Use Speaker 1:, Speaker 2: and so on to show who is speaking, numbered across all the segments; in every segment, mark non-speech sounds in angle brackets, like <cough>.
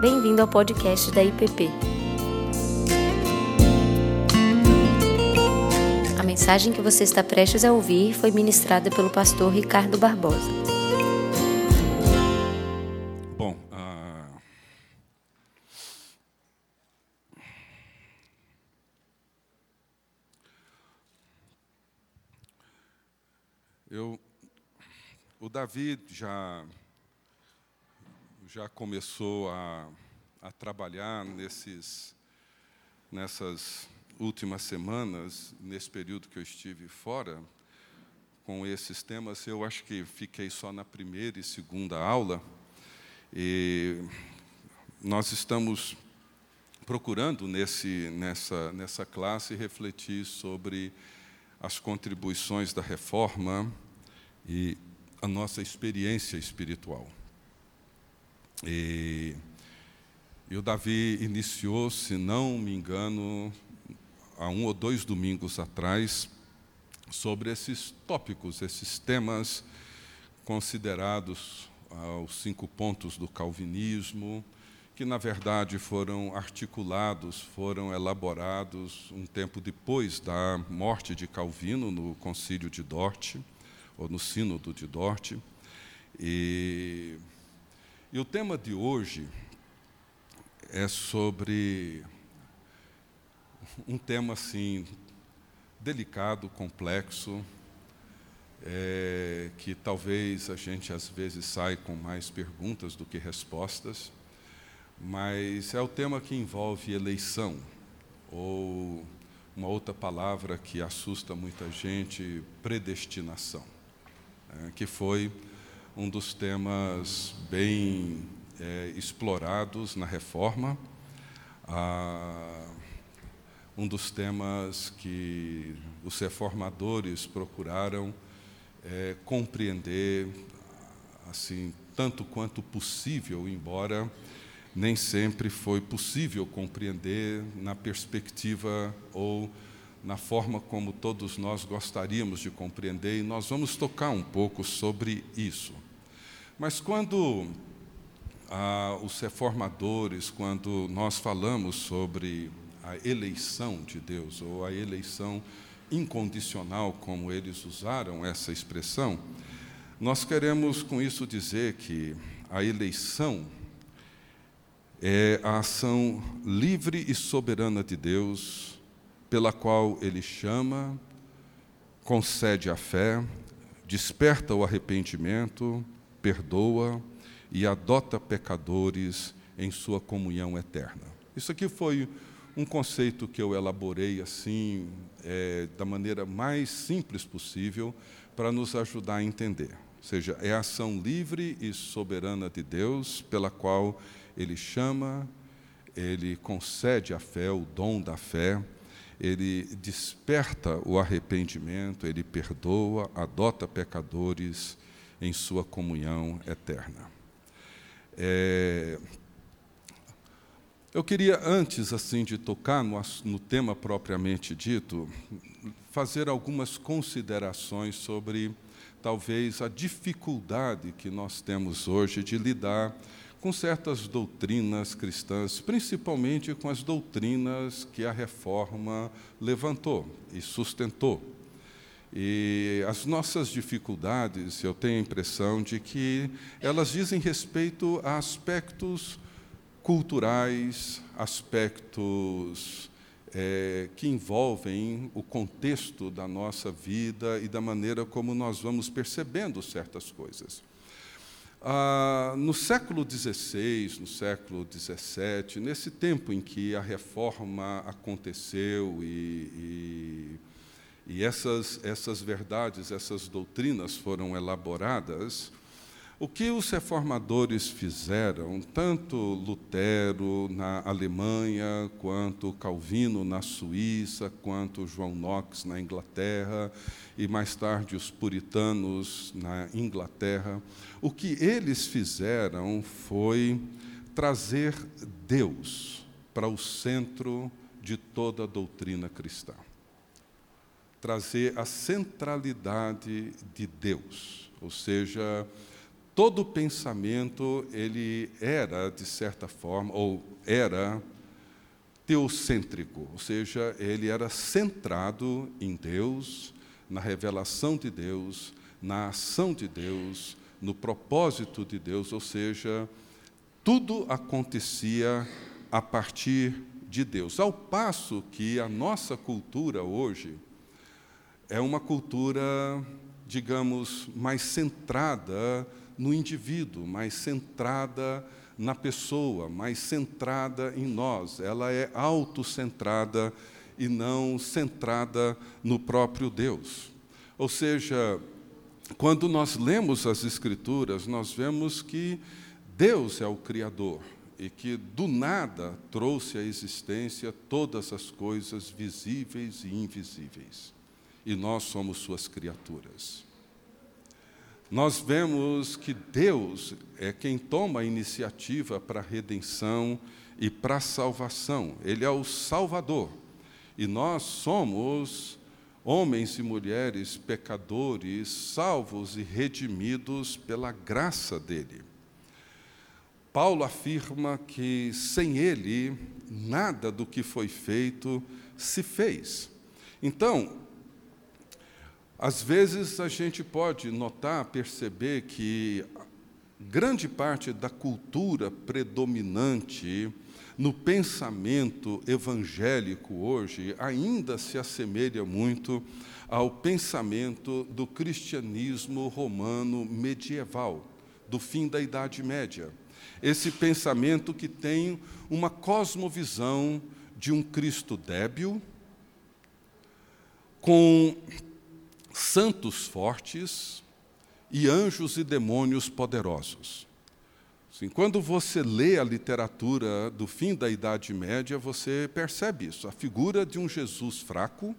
Speaker 1: Bem-vindo ao podcast da IPP. A mensagem que você está prestes a ouvir foi ministrada pelo pastor Ricardo Barbosa.
Speaker 2: Bom, ah, eu, o Davi já já começou a, a trabalhar nesses nessas últimas semanas, nesse período que eu estive fora, com esses temas, eu acho que fiquei só na primeira e segunda aula, e nós estamos procurando nesse, nessa, nessa classe refletir sobre as contribuições da reforma e a nossa experiência espiritual. E, e o Davi iniciou, se não me engano, há um ou dois domingos atrás, sobre esses tópicos, esses temas considerados os cinco pontos do calvinismo, que na verdade foram articulados, foram elaborados um tempo depois da morte de Calvino no Concílio de Dort, ou no Sínodo de Dort. E, e o tema de hoje é sobre um tema assim delicado, complexo, é, que talvez a gente às vezes sai com mais perguntas do que respostas, mas é o tema que envolve eleição, ou uma outra palavra que assusta muita gente, predestinação, é, que foi um dos temas bem é, explorados na reforma. Ah, um dos temas que os reformadores procuraram é, compreender, assim, tanto quanto possível, embora nem sempre foi possível compreender na perspectiva ou na forma como todos nós gostaríamos de compreender, e nós vamos tocar um pouco sobre isso. Mas quando ah, os reformadores, quando nós falamos sobre a eleição de Deus, ou a eleição incondicional, como eles usaram essa expressão, nós queremos com isso dizer que a eleição é a ação livre e soberana de Deus, pela qual Ele chama, concede a fé, desperta o arrependimento, perdoa e adota pecadores em sua comunhão eterna. Isso aqui foi um conceito que eu elaborei assim, é, da maneira mais simples possível, para nos ajudar a entender. Ou seja, é a ação livre e soberana de Deus, pela qual Ele chama, Ele concede a fé, o dom da fé, Ele desperta o arrependimento, Ele perdoa, adota pecadores em Sua comunhão eterna. É, eu queria, antes assim de tocar no, no, tema propriamente dito, fazer algumas considerações sobre talvez a dificuldade que nós temos hoje de lidar com certas doutrinas cristãs, principalmente com as doutrinas que a reforma levantou e sustentou. E as nossas dificuldades, eu tenho a impressão de que elas dizem respeito a aspectos culturais, aspectos é, que envolvem o contexto da nossa vida e da maneira como nós vamos percebendo certas coisas. Ah, no século XVI, no século XVII, nesse tempo em que a reforma aconteceu e, e, e essas, essas verdades, essas doutrinas foram elaboradas, o que os reformadores fizeram, tanto Lutero na Alemanha, quanto Calvino na Suíça, quanto João Knox na Inglaterra, e mais tarde os puritanos na Inglaterra, o que eles fizeram foi trazer Deus para o centro de toda a doutrina cristã. Trazer a centralidade de Deus, ou seja, todo pensamento ele era de certa forma ou era teocêntrico, ou seja, ele era centrado em Deus, na revelação de Deus, na ação de Deus, no propósito de Deus, ou seja, tudo acontecia a partir de Deus. Ao passo que a nossa cultura hoje é uma cultura, digamos, mais centrada no indivíduo, mais centrada na pessoa, mais centrada em nós. Ela é autocentrada e não centrada no próprio Deus. Ou seja, quando nós lemos as Escrituras, nós vemos que Deus é o Criador e que do nada trouxe à existência todas as coisas visíveis e invisíveis. E nós somos suas criaturas. Nós vemos que Deus é quem toma a iniciativa para a redenção e para a salvação. Ele é o Salvador. E nós somos homens e mulheres pecadores, salvos e redimidos pela graça dele. Paulo afirma que sem ele, nada do que foi feito se fez. Então, às vezes a gente pode notar, perceber que grande parte da cultura predominante no pensamento evangélico hoje ainda se assemelha muito ao pensamento do cristianismo romano medieval, do fim da Idade Média. Esse pensamento que tem uma cosmovisão de um Cristo débil, com santos fortes e anjos e demônios poderosos. Assim, quando você lê a literatura do fim da Idade Média, você percebe isso, a figura de um Jesus fraco,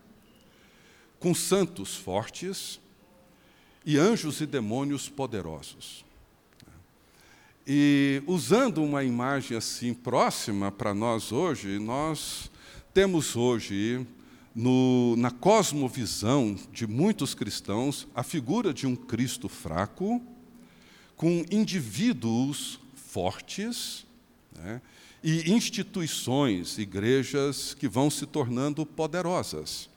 Speaker 2: com santos fortes e anjos e demônios poderosos. E usando uma imagem assim próxima para nós hoje, nós temos hoje no, na cosmovisão de muitos cristãos a figura de um Cristo fraco, com indivíduos fortes né, e instituições, igrejas que vão se tornando poderosas.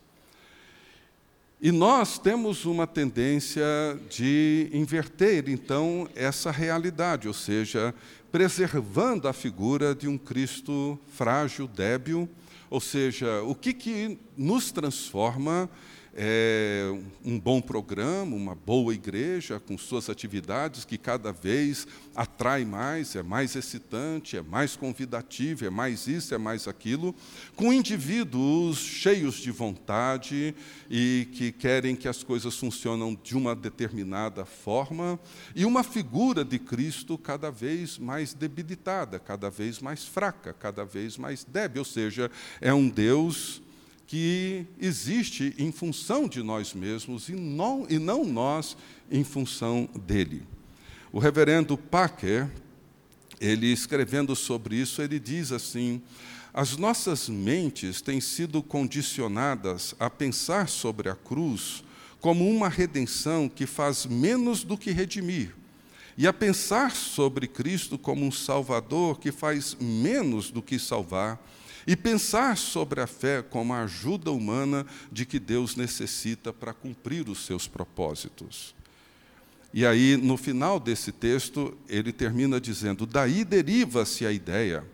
Speaker 2: E nós temos uma tendência de inverter, então, essa realidade, ou seja, preservando a figura de um Cristo frágil, débil, ou seja, o que, que nos transforma é, um bom programa, uma boa igreja, com suas atividades que cada vez atrai mais, é mais excitante, é mais convidativo, é mais isso, é mais aquilo, com indivíduos cheios de vontade e que querem que as coisas funcionem de uma determinada forma, e uma figura de Cristo cada vez mais debilitada, cada vez mais fraca, cada vez mais débil, ou seja, é um Deus que existe em função de nós mesmos e não, e não nós em função dele. O reverendo Packer, ele escrevendo sobre isso, ele diz assim: as nossas mentes têm sido condicionadas a pensar sobre a cruz como uma redenção que faz menos do que redimir, e a pensar sobre Cristo como um Salvador que faz menos do que salvar e pensar sobre a fé como a ajuda humana de que Deus necessita para cumprir os seus propósitos. E aí, no final desse texto, ele termina dizendo: Daí deriva-se a ideia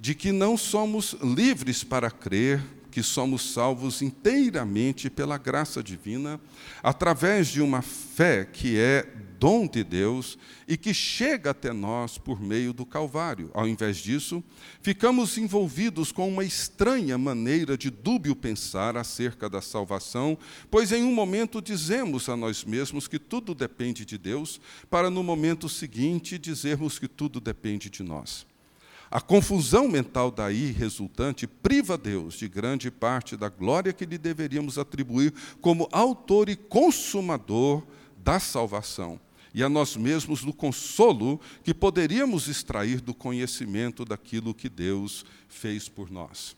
Speaker 2: de que não somos livres para crer que somos salvos inteiramente pela graça divina, através de uma fé que é dom de Deus e que chega até nós por meio do Calvário. Ao invés disso, ficamos envolvidos com uma estranha maneira de dúbio pensar acerca da salvação, pois em um momento dizemos a nós mesmos que tudo depende de Deus, para no momento seguinte dizermos que tudo depende de nós. A confusão mental daí resultante priva Deus de grande parte da glória que lhe deveríamos atribuir como autor e consumador da salvação e a nós mesmos do consolo que poderíamos extrair do conhecimento daquilo que Deus fez por nós.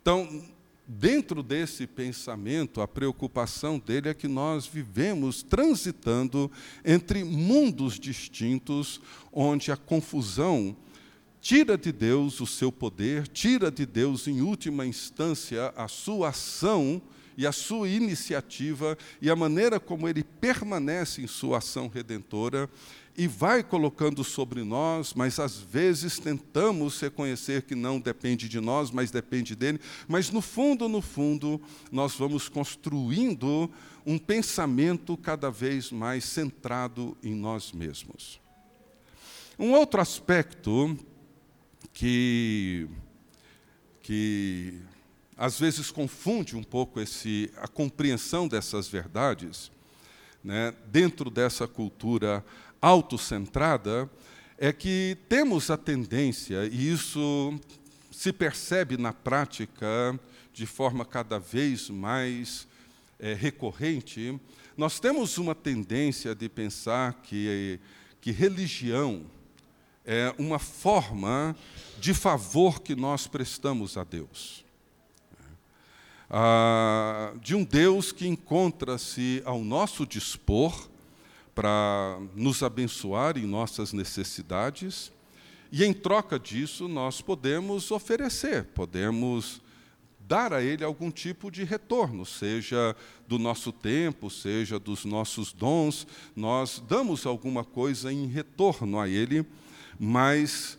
Speaker 2: Então, dentro desse pensamento, a preocupação dele é que nós vivemos transitando entre mundos distintos, onde a confusão tira de Deus o seu poder, tira de Deus, em última instância, a sua ação e a sua iniciativa e a maneira como ele permanece em sua ação redentora e vai colocando sobre nós, mas às vezes tentamos reconhecer que não depende de nós, mas depende dele. Mas no fundo, no fundo, nós vamos construindo um pensamento cada vez mais centrado em nós mesmos. Um outro aspecto que, que às vezes confunde um pouco esse, a compreensão dessas verdades, né, dentro dessa cultura autocentrada, é que temos a tendência, e isso se percebe na prática de forma cada vez mais é, recorrente, nós temos uma tendência de pensar que, que religião é uma forma de favor que nós prestamos a Deus. Ah, de um Deus que encontra-se ao nosso dispor para nos abençoar em nossas necessidades, e em troca disso nós podemos oferecer, podemos dar a Ele algum tipo de retorno, seja do nosso tempo, seja dos nossos dons, nós damos alguma coisa em retorno a Ele, mas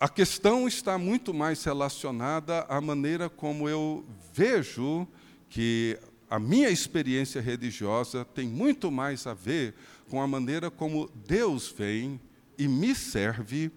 Speaker 2: a questão está muito mais relacionada à maneira como eu vejo que a minha experiência religiosa tem muito mais a ver com a maneira como Deus vem e me serve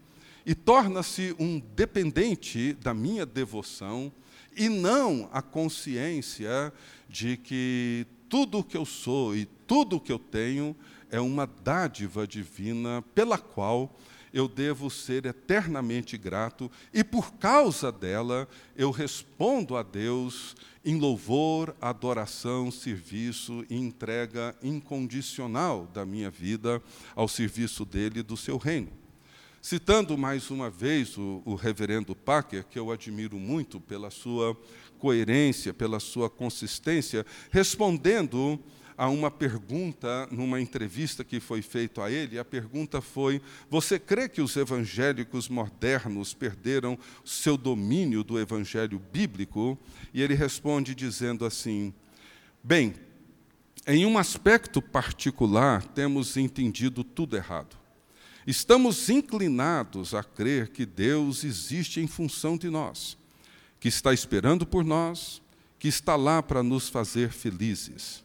Speaker 2: e torna-se um dependente da minha devoção e não a consciência de que tudo o que eu sou e tudo o que eu tenho é uma dádiva divina pela qual eu devo ser eternamente grato e por causa dela eu respondo a Deus em louvor, adoração, serviço e entrega incondicional da minha vida ao serviço dele e do seu reino. Citando mais uma vez o, o reverendo Packer, que eu admiro muito pela sua coerência, pela sua consistência, respondendo a uma pergunta numa entrevista que foi feita a ele. A pergunta foi: Você crê que os evangélicos modernos perderam seu domínio do evangelho bíblico? E ele responde dizendo assim: Bem, em um aspecto particular, temos entendido tudo errado. Estamos inclinados a crer que Deus existe em função de nós, que está esperando por nós, que está lá para nos fazer felizes.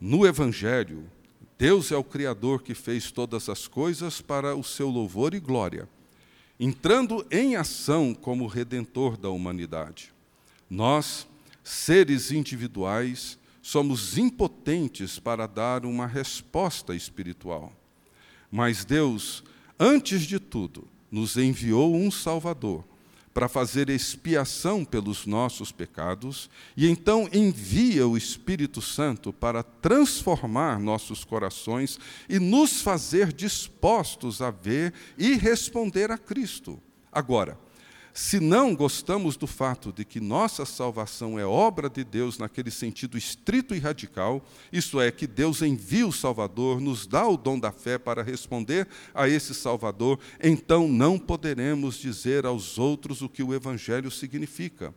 Speaker 2: No Evangelho, Deus é o Criador que fez todas as coisas para o seu louvor e glória, entrando em ação como redentor da humanidade. Nós, seres individuais, somos impotentes para dar uma resposta espiritual. Mas Deus, antes de tudo, nos enviou um Salvador para fazer expiação pelos nossos pecados, e então envia o Espírito Santo para transformar nossos corações e nos fazer dispostos a ver e responder a Cristo. Agora, se não gostamos do fato de que nossa salvação é obra de Deus naquele sentido estrito e radical, isto é, que Deus envia o Salvador, nos dá o dom da fé para responder a esse Salvador, então não poderemos dizer aos outros o que o Evangelho significa.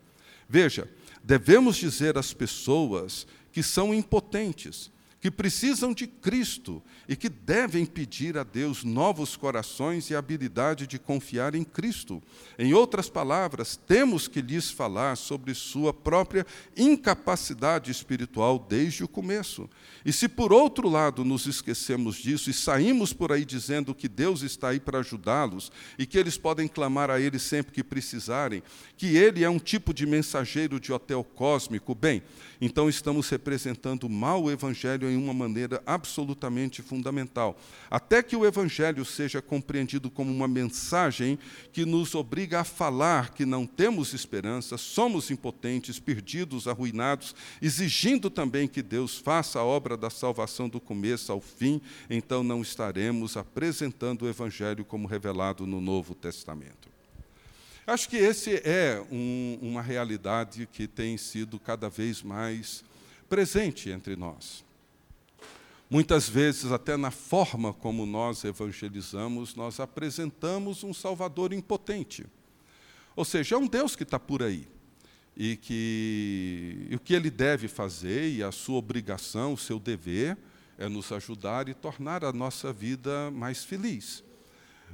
Speaker 2: Veja, devemos dizer às pessoas que são impotentes, que precisam de Cristo e que devem pedir a Deus novos corações e habilidade de confiar em Cristo. Em outras palavras, temos que lhes falar sobre sua própria incapacidade espiritual desde o começo. E se por outro lado nos esquecemos disso e saímos por aí dizendo que Deus está aí para ajudá-los e que eles podem clamar a Ele sempre que precisarem, que Ele é um tipo de mensageiro de hotel cósmico, bem, então estamos representando mal o Evangelho em uma maneira absolutamente fundamental. Até que o Evangelho seja compreendido como uma mensagem que nos obriga a falar que não temos esperança, somos impotentes, perdidos, arruinados, exigindo também que Deus faça a obra da salvação do começo ao fim, então não estaremos apresentando o Evangelho como revelado no Novo Testamento. Acho que esse é um, uma realidade que tem sido cada vez mais presente entre nós. Muitas vezes, até na forma como nós evangelizamos, nós apresentamos um Salvador impotente. Ou seja, é um Deus que está por aí. E que e o que ele deve fazer, e a sua obrigação, o seu dever, é nos ajudar e tornar a nossa vida mais feliz.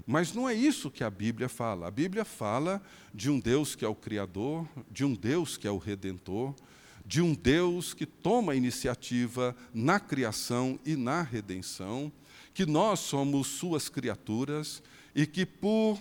Speaker 2: Mas não é isso que a Bíblia fala. A Bíblia fala de um Deus que é o Criador, de um Deus que é o Redentor, de um Deus que toma iniciativa na criação e na redenção, que nós somos suas criaturas e que por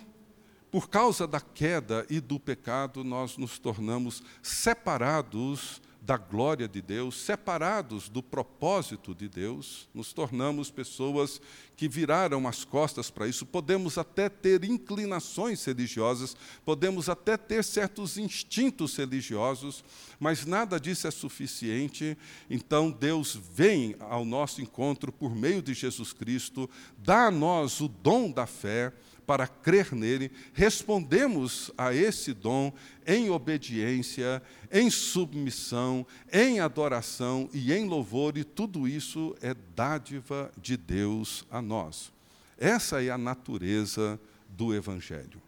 Speaker 2: por causa da queda e do pecado, nós nos tornamos separados da glória de Deus, separados do propósito de Deus, nos tornamos pessoas que viraram as costas para isso. Podemos até ter inclinações religiosas, podemos até ter certos instintos religiosos, mas nada disso é suficiente. Então Deus vem ao nosso encontro por meio de Jesus Cristo, dá a nós o dom da fé para crer nele, respondemos a esse dom em obediência, em submissão, em adoração e em louvor, e tudo isso é dádiva de Deus a nós. Essa é a natureza do Evangelho.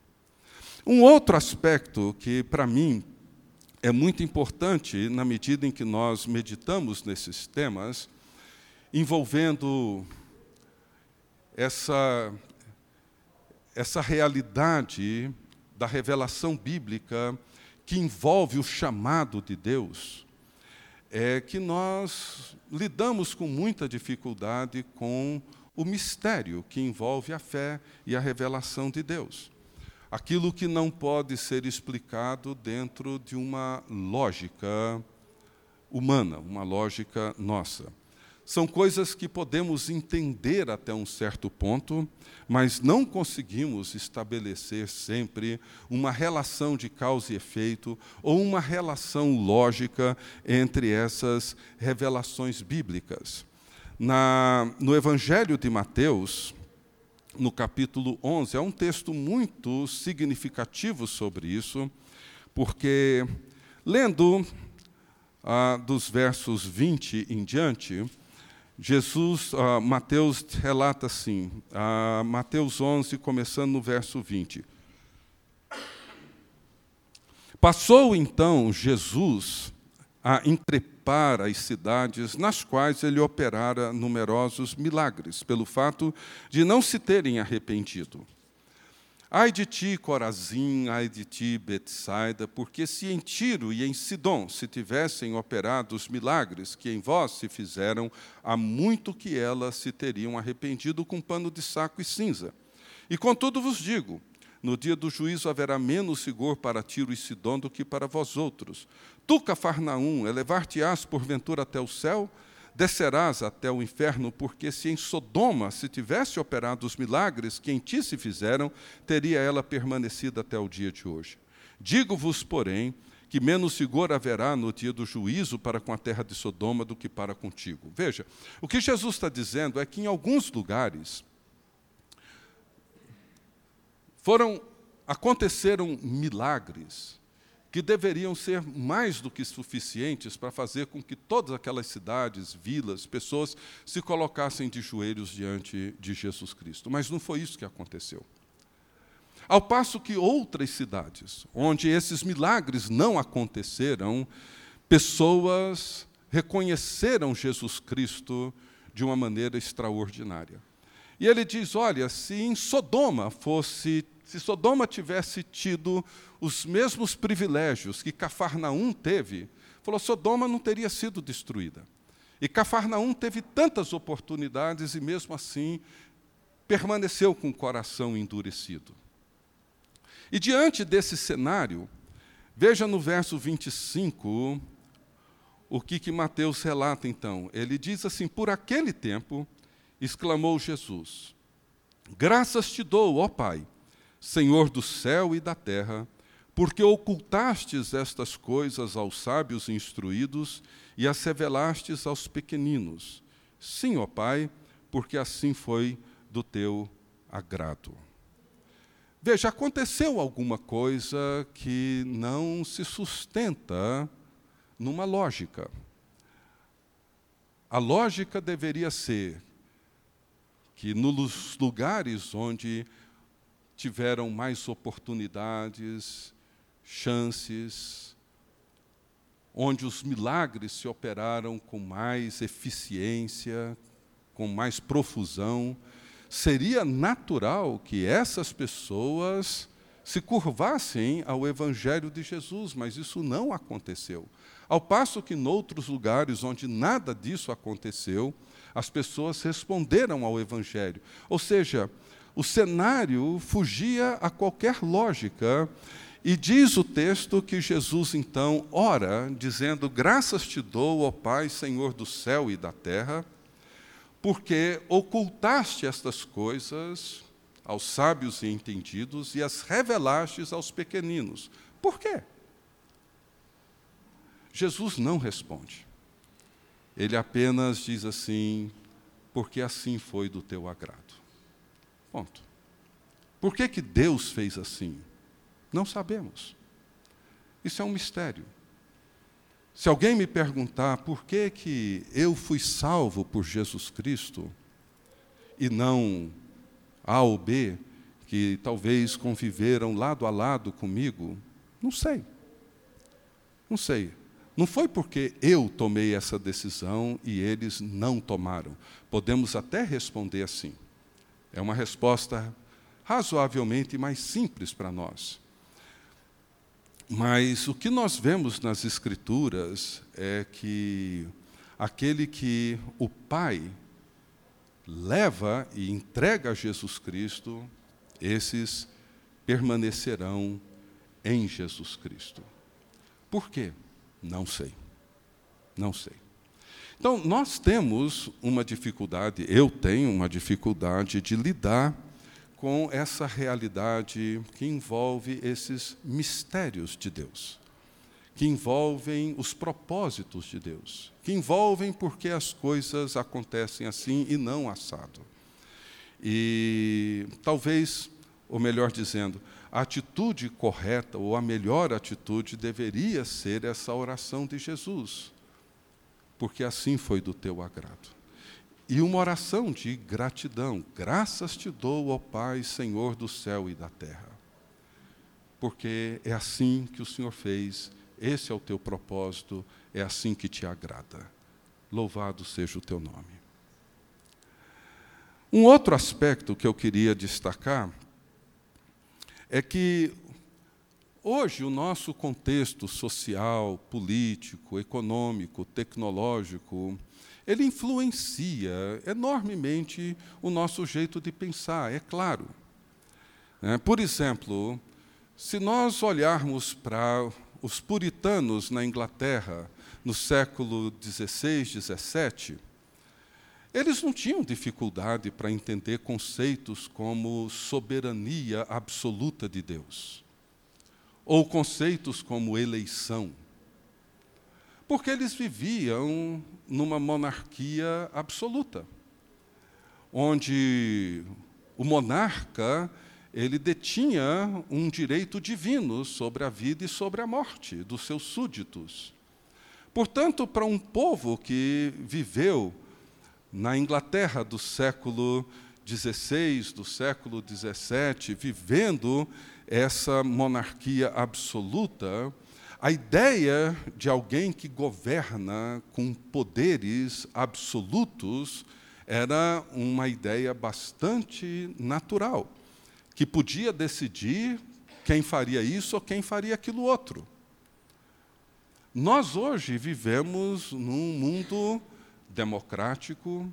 Speaker 2: Um outro aspecto que, para mim, é muito importante na medida em que nós meditamos nesses temas, envolvendo essa essa realidade da revelação bíblica que envolve o chamado de Deus, é que nós lidamos com muita dificuldade com o mistério que envolve a fé e a revelação de Deus. Aquilo que não pode ser explicado dentro de uma lógica humana, uma lógica nossa. São coisas que podemos entender até um certo ponto, mas não conseguimos estabelecer sempre uma relação de causa e efeito ou uma relação lógica entre essas revelações bíblicas. Na, no Evangelho de Mateus, no capítulo 11, é um texto muito significativo sobre isso, porque, lendo ah, dos versos 20 em diante, Jesus, uh, Mateus relata assim, uh, Mateus 11, começando no verso 20. Passou então Jesus a entrepar as cidades nas quais ele operara numerosos milagres, pelo fato de não se terem arrependido. Ai de ti, Corazim, ai de ti, Betsaida, porque se em Tiro e em Sidom se tivessem operado os milagres que em vós se fizeram, há muito que elas se teriam arrependido com pano de saco e cinza. E contudo vos digo, no dia do juízo haverá menos rigor para Tiro e Sidom do que para vós outros. Tu, Cafarnaum, elevar-te-ás porventura até o céu? Descerás até o inferno, porque se em Sodoma se tivesse operado os milagres que em ti se fizeram, teria ela permanecido até o dia de hoje. Digo-vos, porém, que menos vigor haverá no dia do juízo para com a terra de Sodoma do que para contigo. Veja, o que Jesus está dizendo é que em alguns lugares foram aconteceram milagres que deveriam ser mais do que suficientes para fazer com que todas aquelas cidades, vilas, pessoas se colocassem de joelhos diante de Jesus Cristo. Mas não foi isso que aconteceu. Ao passo que outras cidades, onde esses milagres não aconteceram, pessoas reconheceram Jesus Cristo de uma maneira extraordinária. E ele diz: olha, se em Sodoma fosse se Sodoma tivesse tido os mesmos privilégios que Cafarnaum teve, falou, Sodoma não teria sido destruída. E Cafarnaum teve tantas oportunidades e mesmo assim permaneceu com o coração endurecido. E diante desse cenário, veja no verso 25 o que, que Mateus relata então. Ele diz assim: Por aquele tempo, exclamou Jesus: Graças te dou, ó Pai Senhor do céu e da terra, porque ocultastes estas coisas aos sábios instruídos e as revelastes aos pequeninos. Sim, ó Pai, porque assim foi do teu agrado. Veja, aconteceu alguma coisa que não se sustenta numa lógica. A lógica deveria ser que nos lugares onde tiveram mais oportunidades, chances, onde os milagres se operaram com mais eficiência, com mais profusão, seria natural que essas pessoas se curvassem ao Evangelho de Jesus, mas isso não aconteceu. Ao passo que, noutros lugares onde nada disso aconteceu, as pessoas responderam ao Evangelho. Ou seja, o cenário fugia a qualquer lógica. E diz o texto que Jesus então ora, dizendo: Graças te dou, ó Pai, Senhor do céu e da terra porque ocultaste estas coisas aos sábios e entendidos e as revelastes aos pequeninos. Por quê? Jesus não responde. Ele apenas diz assim: porque assim foi do teu agrado. Ponto. Por que, que Deus fez assim? Não sabemos. Isso é um mistério. Se alguém me perguntar por que, que eu fui salvo por Jesus Cristo e não A ou B, que talvez conviveram lado a lado comigo, não sei. Não sei. Não foi porque eu tomei essa decisão e eles não tomaram. Podemos até responder assim. É uma resposta razoavelmente mais simples para nós. Mas o que nós vemos nas Escrituras é que aquele que o Pai leva e entrega a Jesus Cristo, esses permanecerão em Jesus Cristo. Por quê? Não sei. Não sei. Então, nós temos uma dificuldade, eu tenho uma dificuldade de lidar com essa realidade que envolve esses mistérios de Deus, que envolvem os propósitos de Deus, que envolvem porque as coisas acontecem assim e não assado. E talvez, ou melhor dizendo, a atitude correta ou a melhor atitude deveria ser essa oração de Jesus, porque assim foi do teu agrado e uma oração de gratidão. Graças te dou, ó Pai, Senhor do céu e da terra. Porque é assim que o Senhor fez, esse é o teu propósito, é assim que te agrada. Louvado seja o teu nome. Um outro aspecto que eu queria destacar é que hoje o nosso contexto social, político, econômico, tecnológico, ele influencia enormemente o nosso jeito de pensar, é claro. É, por exemplo, se nós olharmos para os puritanos na Inglaterra no século XVI, XVII, eles não tinham dificuldade para entender conceitos como soberania absoluta de Deus, ou conceitos como eleição porque eles viviam numa monarquia absoluta, onde o monarca ele detinha um direito divino sobre a vida e sobre a morte dos seus súditos. Portanto, para um povo que viveu na Inglaterra do século XVI, do século XVII, vivendo essa monarquia absoluta, a ideia de alguém que governa com poderes absolutos era uma ideia bastante natural, que podia decidir quem faria isso ou quem faria aquilo outro. Nós hoje vivemos num mundo democrático,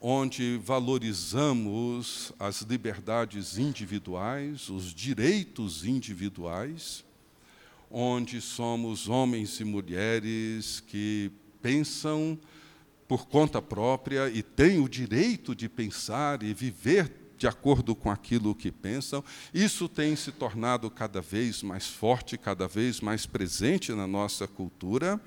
Speaker 2: onde valorizamos as liberdades individuais, os direitos individuais, onde somos homens e mulheres que pensam por conta própria e têm o direito de pensar e viver de acordo com aquilo que pensam. Isso tem se tornado cada vez mais forte, cada vez mais presente na nossa cultura.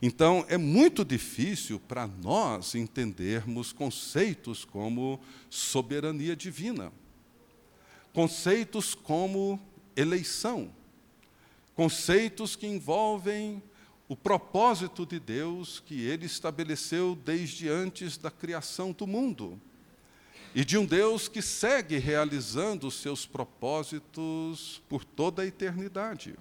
Speaker 2: Então, é muito difícil para nós entendermos conceitos como soberania divina. conceitos como eleição, conceitos que envolvem o propósito de Deus que ele estabeleceu desde antes da criação do mundo. E de um Deus que segue realizando os seus propósitos por toda a eternidade.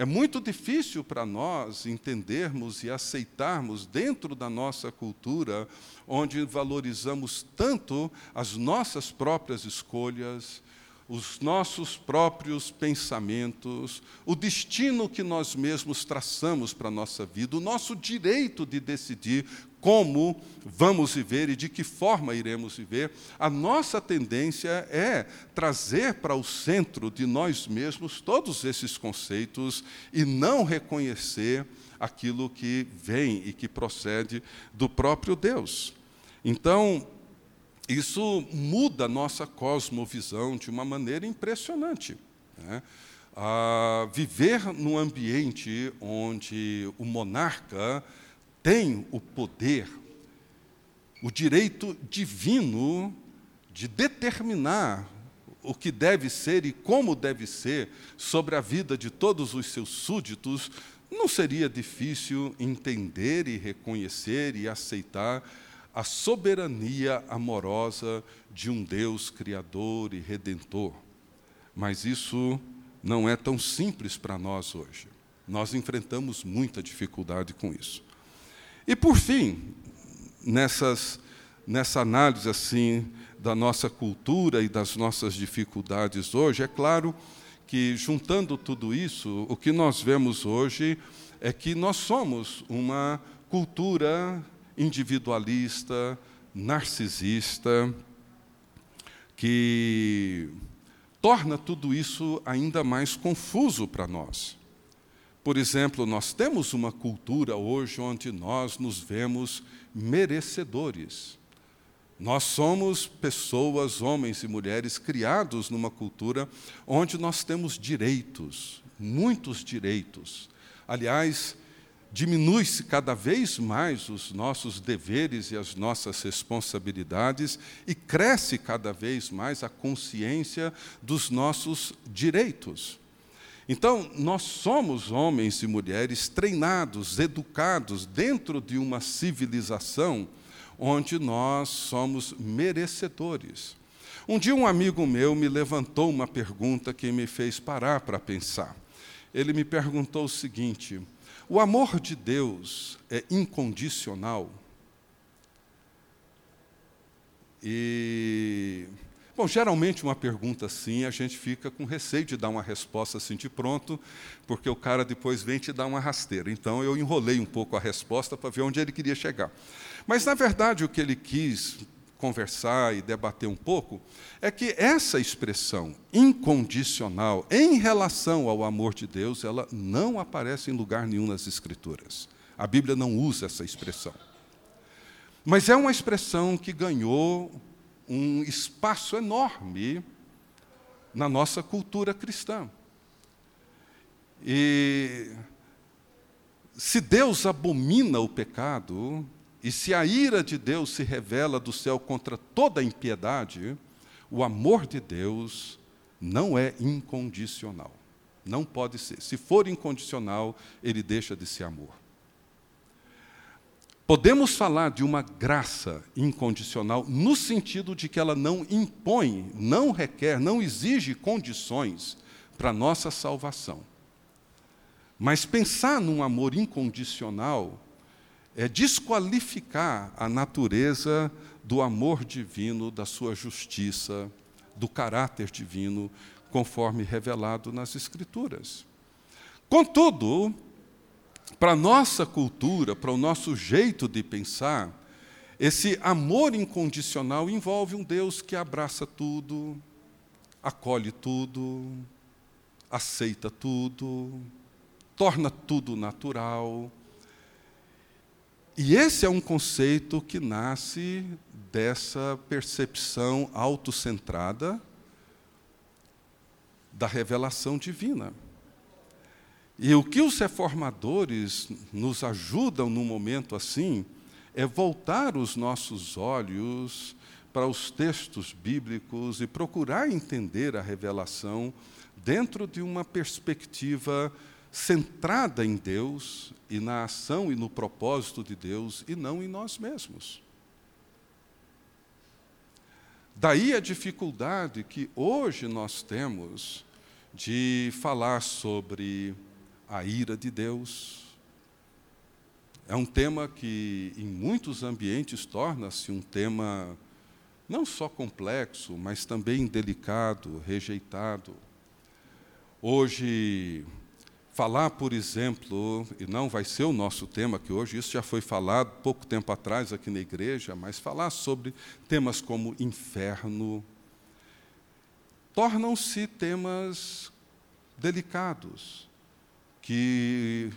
Speaker 2: É muito difícil para nós entendermos e aceitarmos dentro da nossa cultura, onde valorizamos tanto as nossas próprias escolhas, os nossos próprios pensamentos, o destino que nós mesmos traçamos para a nossa vida, o nosso direito de decidir como vamos viver e de que forma iremos viver, a nossa tendência é trazer para o centro de nós mesmos todos esses conceitos e não reconhecer aquilo que vem e que procede do próprio Deus. Então, isso muda a nossa cosmovisão de uma maneira impressionante. Né? A viver num ambiente onde o monarca tem o poder, o direito divino de determinar o que deve ser e como deve ser sobre a vida de todos os seus súditos, não seria difícil entender e reconhecer e aceitar a soberania amorosa de um Deus criador e redentor. Mas isso não é tão simples para nós hoje. Nós enfrentamos muita dificuldade com isso. E por fim, nessas, nessa análise assim da nossa cultura e das nossas dificuldades hoje, é claro que juntando tudo isso, o que nós vemos hoje é que nós somos uma cultura individualista, narcisista, que torna tudo isso ainda mais confuso para nós. Por exemplo, nós temos uma cultura hoje onde nós nos vemos merecedores. Nós somos pessoas, homens e mulheres, criados numa cultura onde nós temos direitos, muitos direitos. Aliás, diminui-se cada vez mais os nossos deveres e as nossas responsabilidades e cresce cada vez mais a consciência dos nossos direitos. Então, nós somos homens e mulheres treinados, educados dentro de uma civilização onde nós somos merecedores. Um dia, um amigo meu me levantou uma pergunta que me fez parar para pensar. Ele me perguntou o seguinte: o amor de Deus é incondicional. E, bom, geralmente uma pergunta assim, a gente fica com receio de dar uma resposta assim de pronto, porque o cara depois vem te dar uma rasteira. Então eu enrolei um pouco a resposta para ver onde ele queria chegar. Mas, na verdade, o que ele quis conversar e debater um pouco, é que essa expressão incondicional em relação ao amor de Deus, ela não aparece em lugar nenhum nas Escrituras. A Bíblia não usa essa expressão. Mas é uma expressão que ganhou um espaço enorme na nossa cultura cristã. E se Deus abomina o pecado, e se a ira de Deus se revela do céu contra toda impiedade, o amor de Deus não é incondicional. Não pode ser. Se for incondicional, ele deixa de ser amor. Podemos falar de uma graça incondicional no sentido de que ela não impõe, não requer, não exige condições para a nossa salvação. Mas pensar num amor incondicional é desqualificar a natureza do amor divino, da sua justiça, do caráter divino, conforme revelado nas Escrituras. Contudo, para a nossa cultura, para o nosso jeito de pensar, esse amor incondicional envolve um Deus que abraça tudo, acolhe tudo, aceita tudo, torna tudo natural, e esse é um conceito que nasce dessa percepção autocentrada da revelação divina. E o que os reformadores nos ajudam num momento assim é voltar os nossos olhos para os textos bíblicos e procurar entender a revelação dentro de uma perspectiva centrada em Deus e na ação e no propósito de Deus e não em nós mesmos. Daí a dificuldade que hoje nós temos de falar sobre a ira de Deus. É um tema que, em muitos ambientes, torna-se um tema não só complexo, mas também delicado, rejeitado. Hoje, falar, por exemplo, e não vai ser o nosso tema aqui hoje, isso já foi falado pouco tempo atrás aqui na igreja, mas falar sobre temas como inferno, tornam-se temas delicados, que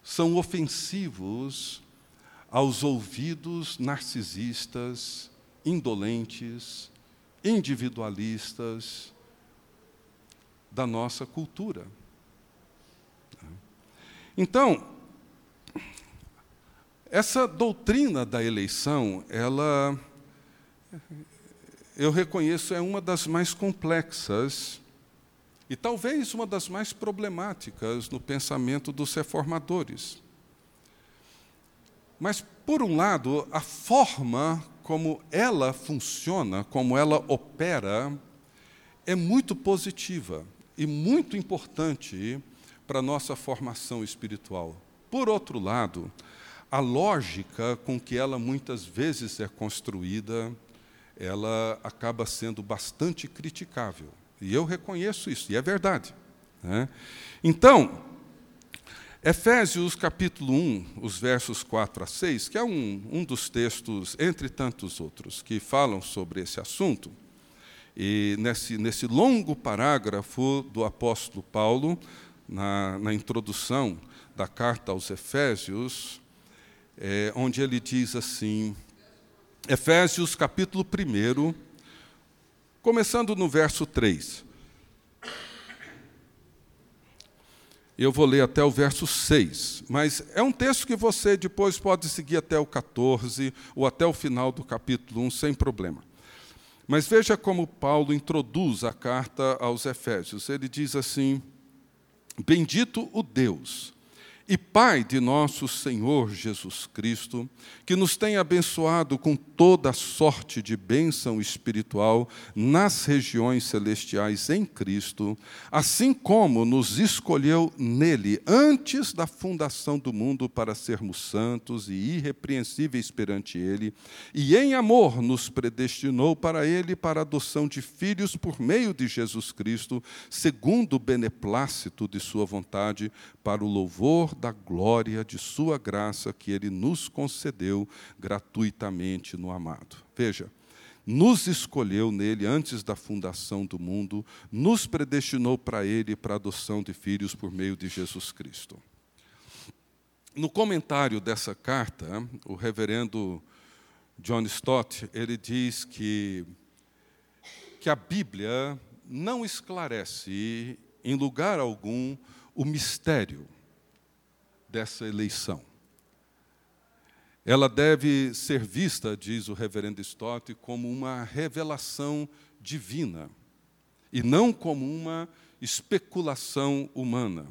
Speaker 2: são ofensivos aos ouvidos narcisistas, indolentes, individualistas da nossa cultura. Então, essa doutrina da eleição, ela eu reconheço é uma das mais complexas e talvez uma das mais problemáticas no pensamento dos reformadores. Mas, por um lado, a forma como ela funciona, como ela opera, é muito positiva e muito importante para a nossa formação espiritual. Por outro lado, a lógica com que ela muitas vezes é construída, ela acaba sendo bastante criticável. E eu reconheço isso, e é verdade. Né? Então, Efésios capítulo 1, os versos 4 a 6, que é um, um dos textos, entre tantos outros, que falam sobre esse assunto, e nesse, nesse longo parágrafo do apóstolo Paulo, na, na introdução da carta aos Efésios, é, onde ele diz assim, Efésios capítulo 1, começando no verso 3. Eu vou ler até o verso 6, mas é um texto que você depois pode seguir até o 14 ou até o final do capítulo 1 sem problema. Mas veja como Paulo introduz a carta aos Efésios. Ele diz assim: Bendito o Deus e Pai de nosso Senhor Jesus Cristo, que nos tem abençoado com toda sorte de bênção espiritual nas regiões celestiais em Cristo, assim como nos escolheu nele antes da fundação do mundo para sermos santos e irrepreensíveis perante ele, e em amor nos predestinou para ele para a adoção de filhos por meio de Jesus Cristo, segundo o beneplácito de sua vontade, para o louvor da glória de Sua graça que Ele nos concedeu gratuitamente no amado. Veja, nos escolheu nele antes da fundação do mundo, nos predestinou para Ele para a adoção de filhos por meio de Jesus Cristo. No comentário dessa carta, o reverendo John Stott, ele diz que, que a Bíblia não esclarece em lugar algum o mistério dessa eleição. Ela deve ser vista, diz o reverendo Stott, como uma revelação divina e não como uma especulação humana.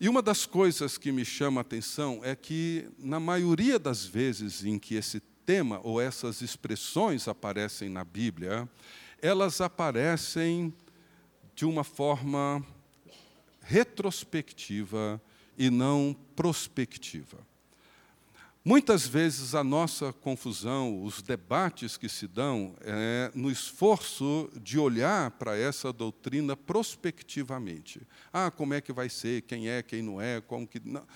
Speaker 2: E uma das coisas que me chama a atenção é que, na maioria das vezes em que esse tema ou essas expressões aparecem na Bíblia, elas aparecem de uma forma retrospectiva e não prospectiva. Muitas vezes a nossa confusão, os debates que se dão, é no esforço de olhar para essa doutrina prospectivamente. Ah, como é que vai ser? Quem é? Quem não é? Como que não?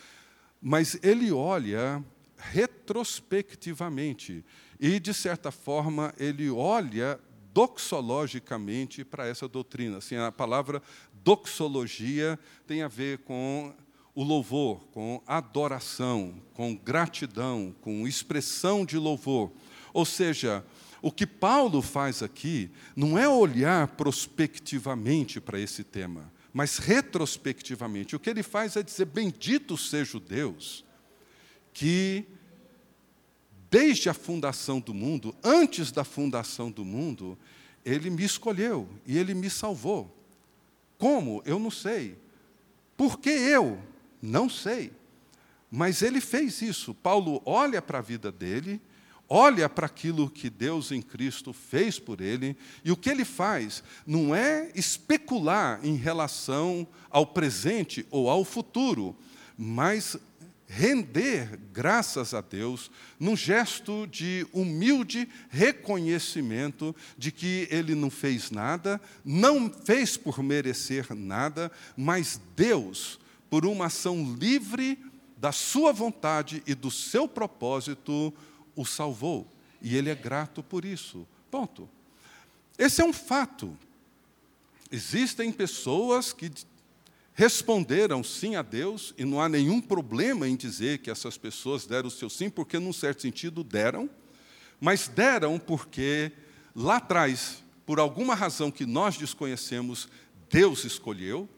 Speaker 2: Mas ele olha retrospectivamente e, de certa forma, ele olha doxologicamente para essa doutrina. Assim, a palavra doxologia tem a ver com o louvor, com adoração, com gratidão, com expressão de louvor. Ou seja, o que Paulo faz aqui não é olhar prospectivamente para esse tema, mas retrospectivamente. O que ele faz é dizer: Bendito seja o Deus que desde a fundação do mundo, antes da fundação do mundo, ele me escolheu e ele me salvou. Como? Eu não sei. Por que eu? Não sei. Mas ele fez isso. Paulo olha para a vida dele, olha para aquilo que Deus em Cristo fez por ele, e o que ele faz não é especular em relação ao presente ou ao futuro, mas render graças a Deus num gesto de humilde reconhecimento de que ele não fez nada, não fez por merecer nada, mas Deus, por uma ação livre da sua vontade e do seu propósito, o salvou. E ele é grato por isso. Ponto. Esse é um fato. Existem pessoas que responderam sim a Deus, e não há nenhum problema em dizer que essas pessoas deram o seu sim, porque, num certo sentido, deram, mas deram porque lá atrás, por alguma razão que nós desconhecemos, Deus escolheu,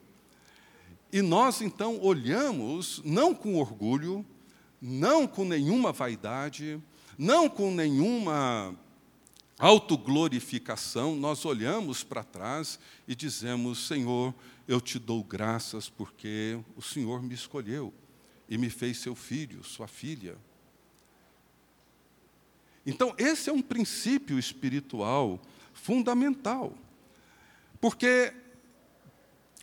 Speaker 2: e nós então olhamos, não com orgulho, não com nenhuma vaidade, não com nenhuma autoglorificação, nós olhamos para trás e dizemos: Senhor, eu te dou graças porque o Senhor me escolheu e me fez seu filho, sua filha. Então, esse é um princípio espiritual fundamental. Porque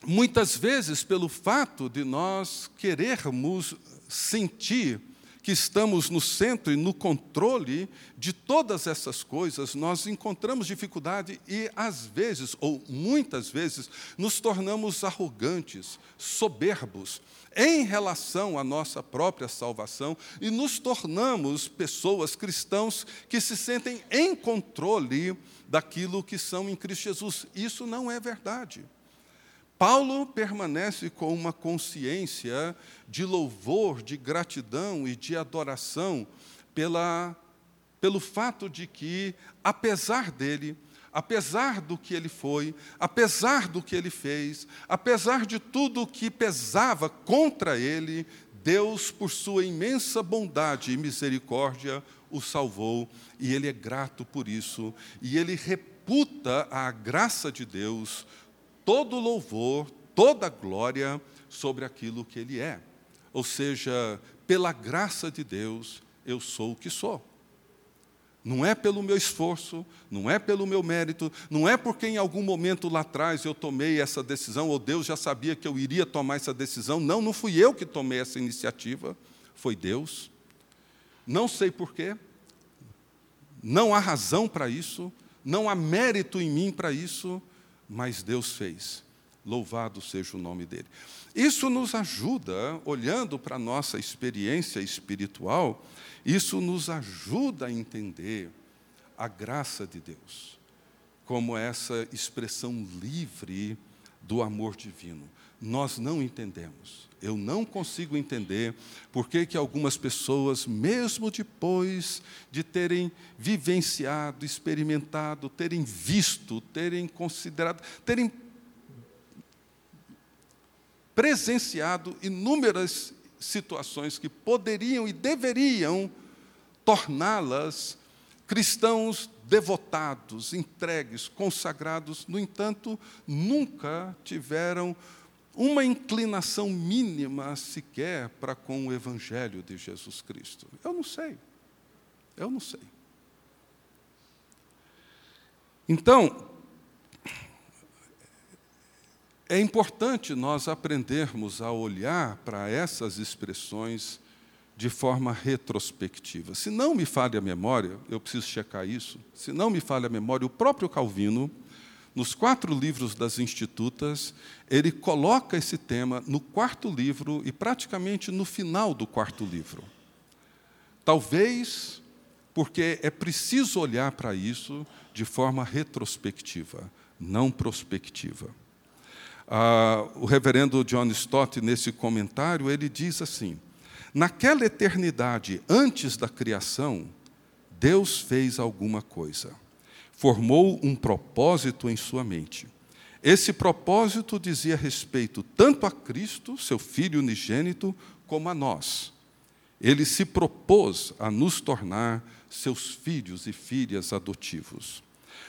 Speaker 2: muitas vezes, pelo fato de nós querermos sentir que estamos no centro e no controle de todas essas coisas, nós encontramos dificuldade e, às vezes, ou muitas vezes, nos tornamos arrogantes, soberbos em relação à nossa própria salvação e nos tornamos pessoas cristãos que se sentem em controle daquilo que são em Cristo Jesus. Isso não é verdade. Paulo permanece com uma consciência de louvor, de gratidão e de adoração pela, pelo fato de que, apesar dele, apesar do que ele foi, apesar do que ele fez, apesar de tudo que pesava contra ele, Deus, por sua imensa bondade e misericórdia, o salvou e ele é grato por isso, e ele reputa a graça de Deus todo louvor, toda glória sobre aquilo que Ele é. Ou seja, pela graça de Deus, eu sou o que sou. Não é pelo meu esforço, não é pelo meu mérito, não é porque em algum momento lá atrás eu tomei essa decisão, ou Deus já sabia que eu iria tomar essa decisão. Não, não fui eu que tomei essa iniciativa, foi Deus. Não sei porquê, não há razão para isso, não há mérito em mim para isso, mas Deus fez. Louvado seja o nome dele. Isso nos ajuda, olhando para a nossa experiência espiritual, isso nos ajuda a entender a graça de Deus, como essa expressão livre do amor divino. Nós não entendemos. Eu não consigo entender por que, que algumas pessoas, mesmo depois de terem vivenciado, experimentado, terem visto, terem considerado, terem presenciado inúmeras situações que poderiam e deveriam torná-las cristãos devotados, entregues, consagrados, no entanto, nunca tiveram uma inclinação mínima sequer para com o Evangelho de Jesus Cristo? Eu não sei. Eu não sei. Então, é importante nós aprendermos a olhar para essas expressões de forma retrospectiva. Se não me falha a memória, eu preciso checar isso, se não me falha a memória, o próprio Calvino nos quatro livros das Institutas, ele coloca esse tema no quarto livro e praticamente no final do quarto livro. Talvez porque é preciso olhar para isso de forma retrospectiva, não prospectiva. Ah, o reverendo John Stott, nesse comentário, ele diz assim: naquela eternidade antes da criação, Deus fez alguma coisa formou um propósito em sua mente. Esse propósito dizia respeito tanto a Cristo, seu Filho unigênito, como a nós. ele se propôs a nos tornar seus filhos e filhas adotivos.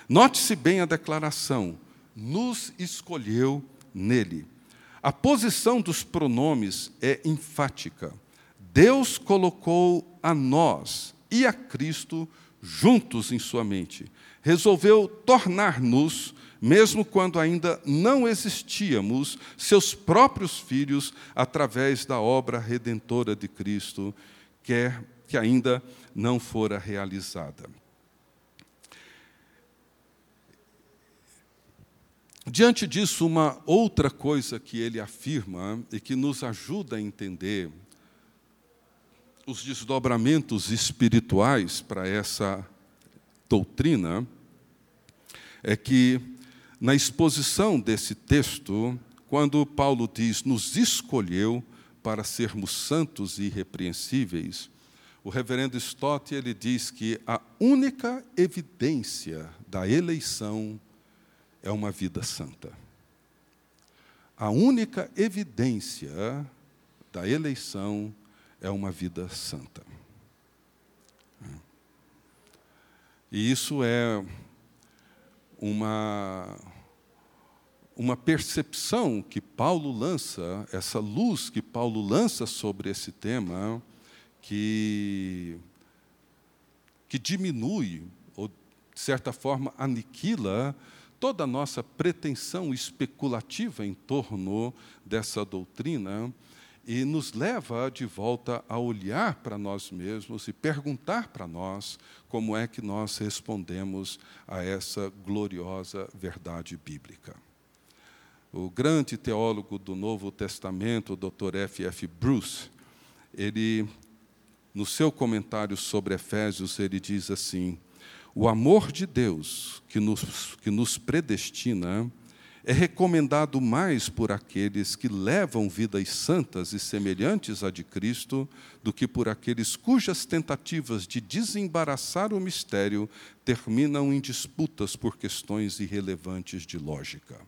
Speaker 2: Note-se bem a declaração: nos escolheu nele. A posição dos pronomes é enfática. Deus colocou a nós e a Cristo juntos em sua mente. Resolveu tornar-nos, mesmo quando ainda não existíamos, seus próprios filhos através da obra redentora de Cristo, quer que ainda não fora realizada. Diante disso, uma outra coisa que ele afirma e que nos ajuda a entender os desdobramentos espirituais para essa doutrina é que, na exposição desse texto, quando Paulo diz nos escolheu para sermos santos e irrepreensíveis, o reverendo Stott ele diz que a única evidência da eleição é uma vida santa. A única evidência da eleição é uma vida santa. E isso é uma, uma percepção que Paulo lança, essa luz que Paulo lança sobre esse tema, que, que diminui, ou, de certa forma, aniquila toda a nossa pretensão especulativa em torno dessa doutrina e nos leva de volta a olhar para nós mesmos e perguntar para nós como é que nós respondemos a essa gloriosa verdade bíblica. O grande teólogo do Novo Testamento, o Dr. F. F. Bruce, ele, no seu comentário sobre Efésios, ele diz assim: o amor de Deus que nos, que nos predestina é recomendado mais por aqueles que levam vidas santas e semelhantes à de Cristo do que por aqueles cujas tentativas de desembaraçar o mistério terminam em disputas por questões irrelevantes de lógica.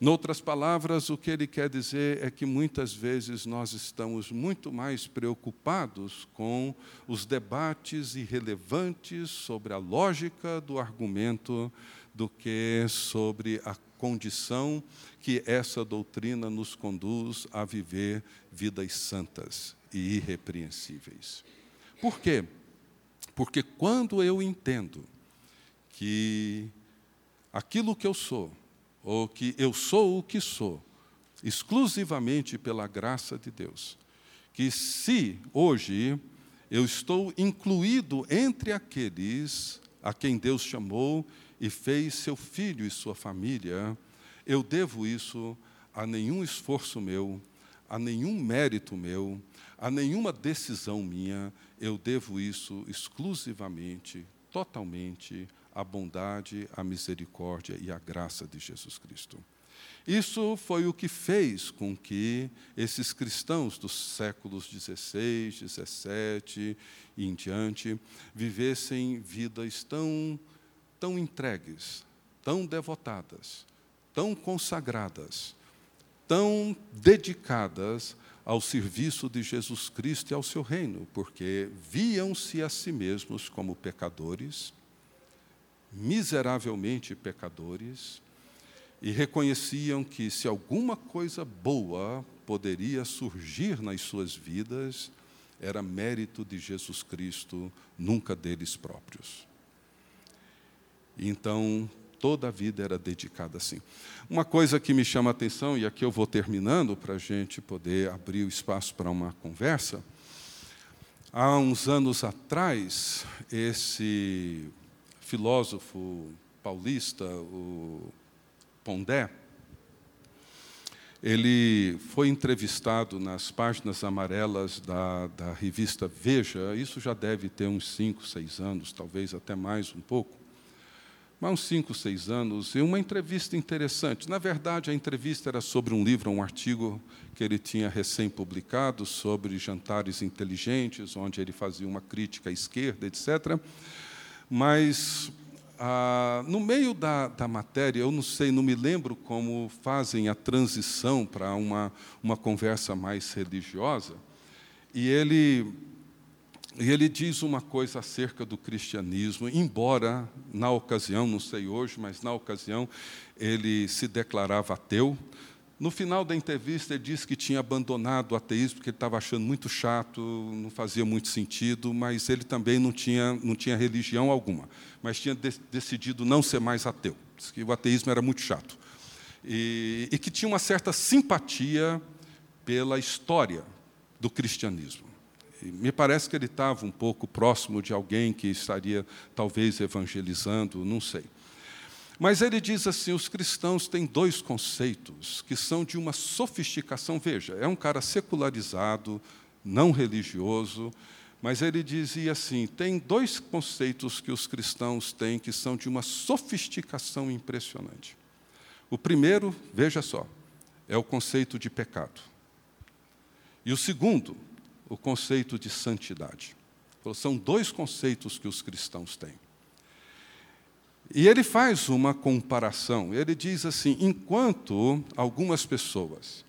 Speaker 2: Noutras palavras, o que ele quer dizer é que muitas vezes nós estamos muito mais preocupados com os debates irrelevantes sobre a lógica do argumento do que sobre a condição que essa doutrina nos conduz a viver vidas santas e irrepreensíveis. Por quê? Porque quando eu entendo que aquilo que eu sou, ou que eu sou o que sou, exclusivamente pela graça de Deus, que se hoje eu estou incluído entre aqueles a quem Deus chamou e fez seu filho e sua família, eu devo isso a nenhum esforço meu, a nenhum mérito meu, a nenhuma decisão minha, eu devo isso exclusivamente, totalmente à bondade, à misericórdia e à graça de Jesus Cristo. Isso foi o que fez com que esses cristãos dos séculos XVI, XVII e em diante vivessem vidas tão tão entregues, tão devotadas, tão consagradas, tão dedicadas ao serviço de Jesus Cristo e ao seu reino, porque viam-se a si mesmos como pecadores, miseravelmente pecadores, e reconheciam que se alguma coisa boa poderia surgir nas suas vidas, era mérito de Jesus Cristo, nunca deles próprios. Então, toda a vida era dedicada assim. Uma coisa que me chama a atenção, e aqui eu vou terminando para a gente poder abrir o espaço para uma conversa. Há uns anos atrás, esse filósofo paulista, o Pondé, ele foi entrevistado nas páginas amarelas da, da revista Veja, isso já deve ter uns cinco, seis anos, talvez até mais um pouco há uns cinco, seis anos, em uma entrevista interessante. Na verdade, a entrevista era sobre um livro, um artigo que ele tinha recém-publicado sobre jantares inteligentes, onde ele fazia uma crítica à esquerda, etc. Mas, ah, no meio da, da matéria, eu não sei, não me lembro como fazem a transição para uma, uma conversa mais religiosa, E ele, e ele diz uma coisa acerca do cristianismo, embora na ocasião, não sei hoje, mas na ocasião, ele se declarava ateu. No final da entrevista, ele disse que tinha abandonado o ateísmo porque ele estava achando muito chato, não fazia muito sentido, mas ele também não tinha, não tinha religião alguma, mas tinha de, decidido não ser mais ateu. Disse que o ateísmo era muito chato. E, e que tinha uma certa simpatia pela história do cristianismo. Me parece que ele estava um pouco próximo de alguém que estaria, talvez, evangelizando, não sei. Mas ele diz assim: os cristãos têm dois conceitos que são de uma sofisticação. Veja, é um cara secularizado, não religioso, mas ele dizia assim: tem dois conceitos que os cristãos têm que são de uma sofisticação impressionante. O primeiro, veja só, é o conceito de pecado. E o segundo, o conceito de santidade. São dois conceitos que os cristãos têm. E ele faz uma comparação. Ele diz assim: enquanto algumas pessoas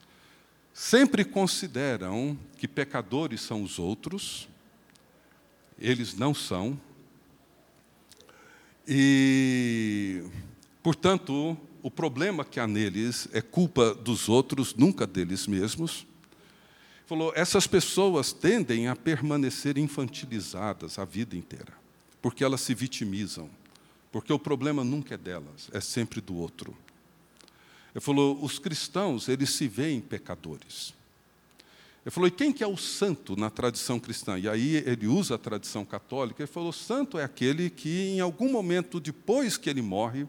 Speaker 2: sempre consideram que pecadores são os outros, eles não são. E, portanto, o problema que há neles é culpa dos outros, nunca deles mesmos. Falou, essas pessoas tendem a permanecer infantilizadas a vida inteira, porque elas se vitimizam porque o problema nunca é delas, é sempre do outro. Ele falou: os cristãos, eles se veem pecadores. Ele falou: e quem que é o santo na tradição cristã? E aí ele usa a tradição católica. Ele falou: santo é aquele que, em algum momento depois que ele morre,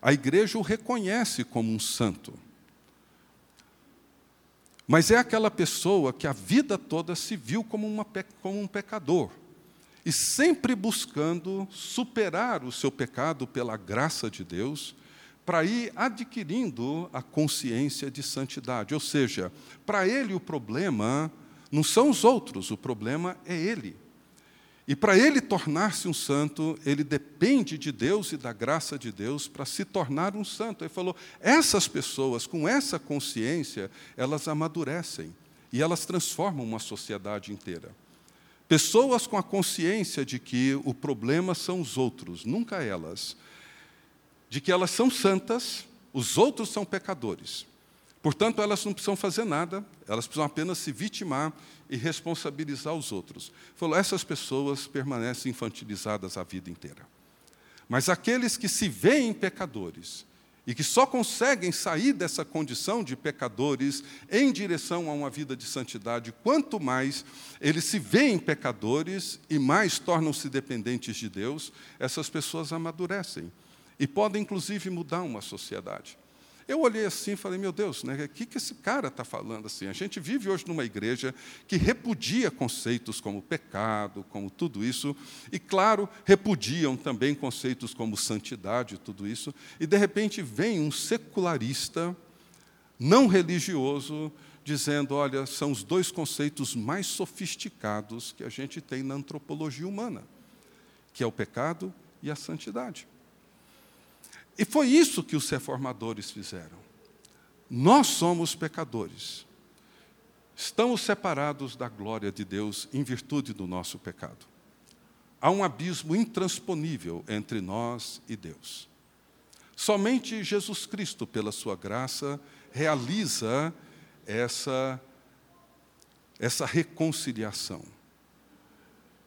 Speaker 2: a igreja o reconhece como um santo. Mas é aquela pessoa que a vida toda se viu como, uma, como um pecador e sempre buscando superar o seu pecado pela graça de Deus, para ir adquirindo a consciência de santidade. Ou seja, para ele o problema não são os outros, o problema é ele. E para ele tornar-se um santo, ele depende de Deus e da graça de Deus para se tornar um santo. Ele falou: essas pessoas, com essa consciência, elas amadurecem e elas transformam uma sociedade inteira. Pessoas com a consciência de que o problema são os outros, nunca elas. De que elas são santas, os outros são pecadores. Portanto, elas não precisam fazer nada, elas precisam apenas se vitimar e responsabilizar os outros. Falou, essas pessoas permanecem infantilizadas a vida inteira. Mas aqueles que se veem pecadores e que só conseguem sair dessa condição de pecadores em direção a uma vida de santidade, quanto mais eles se veem pecadores e mais tornam-se dependentes de Deus, essas pessoas amadurecem e podem, inclusive, mudar uma sociedade. Eu olhei assim e falei, meu Deus, né, o que, que esse cara está falando assim? A gente vive hoje numa igreja que repudia conceitos como pecado, como tudo isso, e, claro, repudiam também conceitos como santidade, tudo isso, e, de repente, vem um secularista, não religioso, dizendo: olha, são os dois conceitos mais sofisticados que a gente tem na antropologia humana, que é o pecado e a santidade. E foi isso que os reformadores fizeram. Nós somos pecadores. Estamos separados da glória de Deus em virtude do nosso pecado. Há um abismo intransponível entre nós e Deus. Somente Jesus Cristo, pela sua graça, realiza essa, essa reconciliação.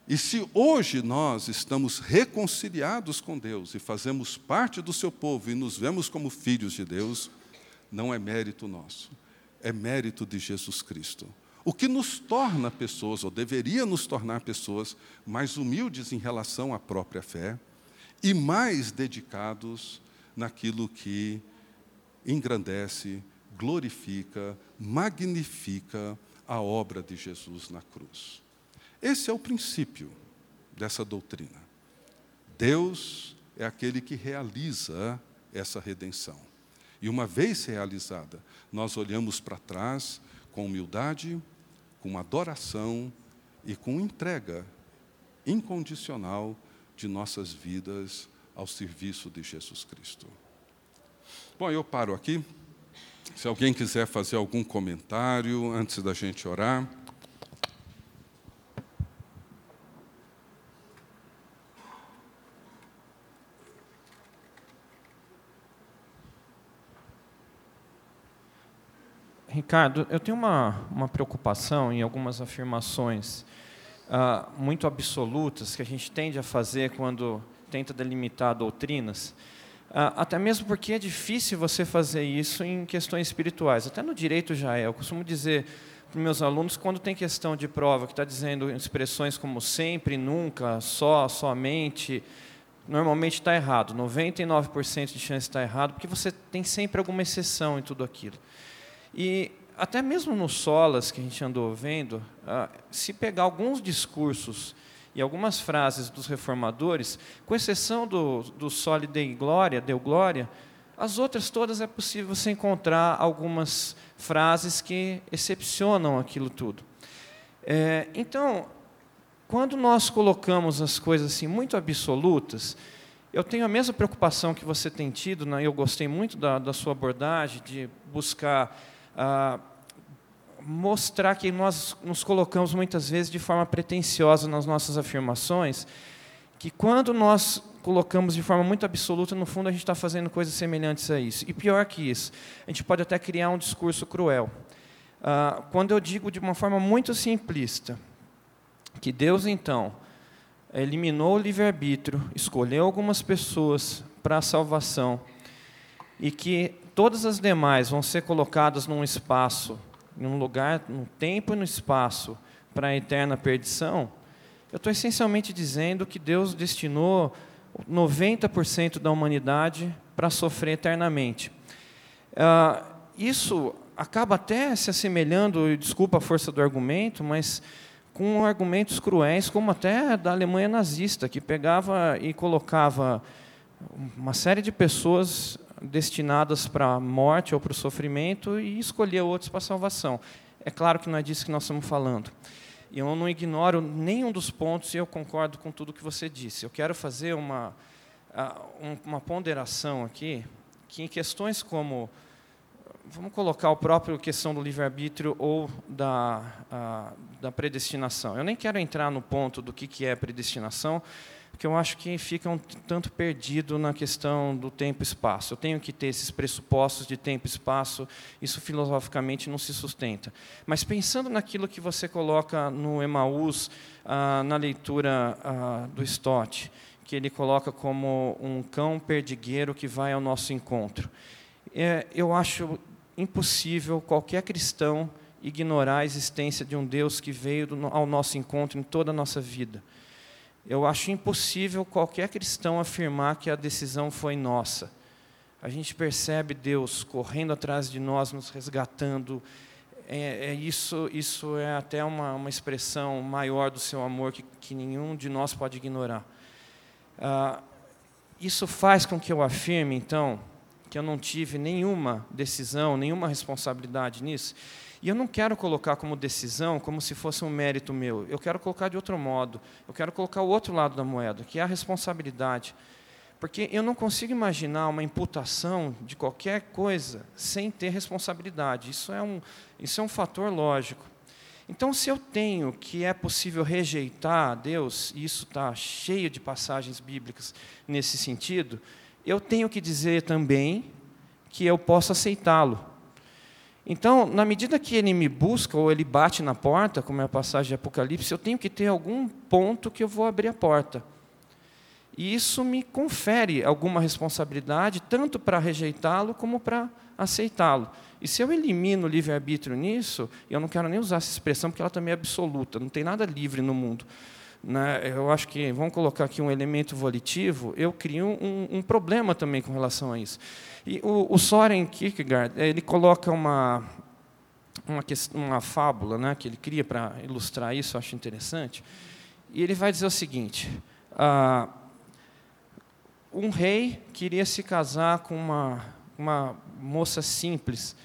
Speaker 2: E se hoje nós estamos reconciliados com Deus e fazemos parte do seu povo e nos vemos como filhos de Deus, não é mérito nosso, é mérito de Jesus Cristo. O que nos torna pessoas, ou deveria nos tornar pessoas, mais humildes em relação à própria fé e mais dedicados naquilo que engrandece, glorifica, magnifica a obra de Jesus na cruz. Esse é o princípio dessa doutrina. Deus é aquele que realiza essa redenção. E uma vez realizada, nós olhamos para trás com humildade, com adoração e com entrega incondicional de nossas vidas ao serviço de Jesus Cristo. Bom, eu paro aqui. Se alguém quiser fazer algum comentário antes da gente orar.
Speaker 3: Ricardo, eu tenho uma, uma preocupação em algumas afirmações uh, muito absolutas que a gente tende a fazer quando tenta delimitar doutrinas, uh, até mesmo porque é difícil você fazer isso em questões espirituais. Até no direito já é. Eu costumo dizer para meus alunos, quando tem questão de prova que está dizendo expressões como sempre, nunca, só, somente, normalmente está errado. 99% de chance estar errado, porque você tem sempre alguma exceção em tudo aquilo. E até mesmo no Solas, que a gente andou vendo, ah, se pegar alguns discursos e algumas frases dos reformadores, com exceção do, do Soli Dei Glória, Deu Glória, as outras todas é possível você encontrar algumas frases que excepcionam aquilo tudo. É, então, quando nós colocamos as coisas assim muito absolutas, eu tenho a mesma preocupação que você tem tido, né? eu gostei muito da, da sua abordagem, de buscar mostrar que nós nos colocamos muitas vezes de forma pretensiosa nas nossas afirmações, que quando nós colocamos de forma muito absoluta, no fundo a gente está fazendo coisas semelhantes a isso. E pior que isso, a gente pode até criar um discurso cruel. Ah, quando eu digo de uma forma muito simplista, que Deus então eliminou o livre-arbítrio, escolheu algumas pessoas para a salvação, e que todas as demais vão ser colocadas num espaço, em um lugar, no tempo e no espaço, para a eterna perdição, eu estou essencialmente dizendo que Deus destinou 90% da humanidade para sofrer eternamente. Uh, isso acaba até se assemelhando, desculpa a força do argumento, mas com argumentos cruéis, como até da Alemanha nazista, que pegava e colocava uma série de pessoas destinadas para a morte ou para o sofrimento e escolher outros para a salvação. É claro que não é disso que nós estamos falando. E eu não ignoro nenhum dos pontos e eu concordo com tudo que você disse. Eu quero fazer uma, uma ponderação aqui, que em questões como vamos colocar o próprio questão do livre-arbítrio ou da, da predestinação. Eu nem quero entrar no ponto do que, que é predestinação, porque eu acho que fica um tanto perdido na questão do tempo e espaço. Eu tenho que ter esses pressupostos de tempo e espaço, isso filosoficamente não se sustenta. Mas pensando naquilo que você coloca no Emaús, ah, na leitura ah, do Stott, que ele coloca como um cão perdigueiro que vai ao nosso encontro. É, eu acho impossível qualquer cristão ignorar a existência de um Deus que veio ao nosso encontro em toda a nossa vida. Eu acho impossível qualquer cristão afirmar que a decisão foi nossa. A gente percebe Deus correndo atrás de nós, nos resgatando. É, é isso, isso é até uma, uma expressão maior do seu amor que, que nenhum de nós pode ignorar. Ah, isso faz com que eu afirme, então, que eu não tive nenhuma decisão, nenhuma responsabilidade nisso. E eu não quero colocar como decisão como se fosse um mérito meu. Eu quero colocar de outro modo. Eu quero colocar o outro lado da moeda, que é a responsabilidade. Porque eu não consigo imaginar uma imputação de qualquer coisa sem ter responsabilidade. Isso é um, isso é um fator lógico. Então, se eu tenho que é possível rejeitar Deus, e isso está cheio de passagens bíblicas nesse sentido, eu tenho que dizer também que eu posso aceitá-lo. Então, na medida que ele me busca ou ele bate na porta, como é a passagem de Apocalipse, eu tenho que ter algum ponto que eu vou abrir a porta. E isso me confere alguma responsabilidade, tanto para rejeitá-lo como para aceitá-lo. E se eu elimino o livre-arbítrio nisso, eu não quero nem usar essa expressão porque ela também é absoluta, não tem nada livre no mundo. Né? Eu acho que, vamos colocar aqui um elemento volitivo, eu crio um, um problema também com relação a isso. E o, o Soren Kierkegaard, ele coloca uma, uma, uma fábula né, que ele cria para ilustrar isso, eu acho interessante. E ele vai dizer o seguinte: ah, um rei queria se casar com uma, uma moça simples.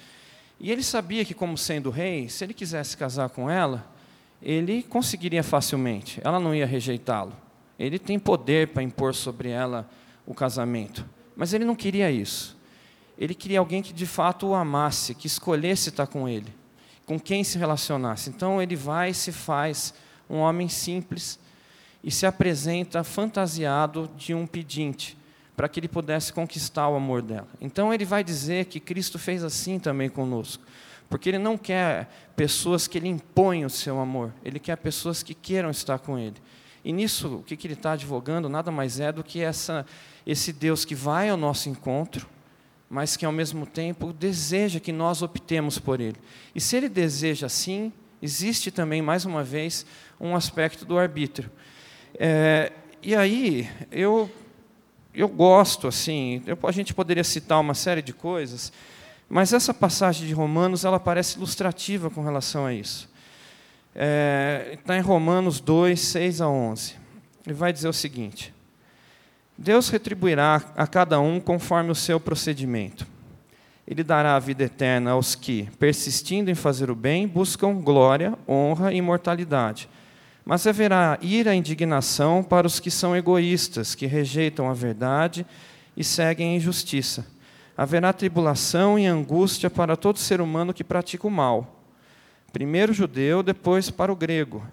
Speaker 3: E ele sabia que, como sendo rei, se ele quisesse casar com ela, ele conseguiria facilmente, ela não ia rejeitá-lo. Ele tem poder para impor sobre ela o casamento. Mas ele não queria isso ele queria alguém que de fato o amasse, que escolhesse estar com ele, com quem se relacionasse. Então ele vai e se faz um homem simples e se apresenta fantasiado de um pedinte, para que ele pudesse conquistar o amor dela. Então ele vai dizer que Cristo fez assim também conosco. Porque Ele não quer pessoas que Ele impõe o seu amor, Ele quer pessoas que queiram estar com Ele. E nisso, o que, que Ele está advogando nada mais é do que essa, esse Deus que vai ao nosso encontro, mas que ao mesmo tempo deseja que nós optemos por Ele. E se Ele deseja assim, existe também, mais uma vez, um aspecto do arbítrio. É, e aí, eu, eu gosto, assim, eu, a gente poderia citar uma série de coisas, mas essa passagem de Romanos, ela parece ilustrativa com relação a isso. É, está em Romanos 2, 6 a 11. Ele vai dizer o seguinte: Deus retribuirá a cada um conforme o seu procedimento. Ele dará a vida eterna aos que, persistindo em fazer o bem, buscam glória, honra e imortalidade. Mas haverá ira e indignação para os que são egoístas, que rejeitam a verdade e seguem a injustiça haverá tribulação e angústia para todo ser humano que pratica o mal. Primeiro o judeu, depois para o grego.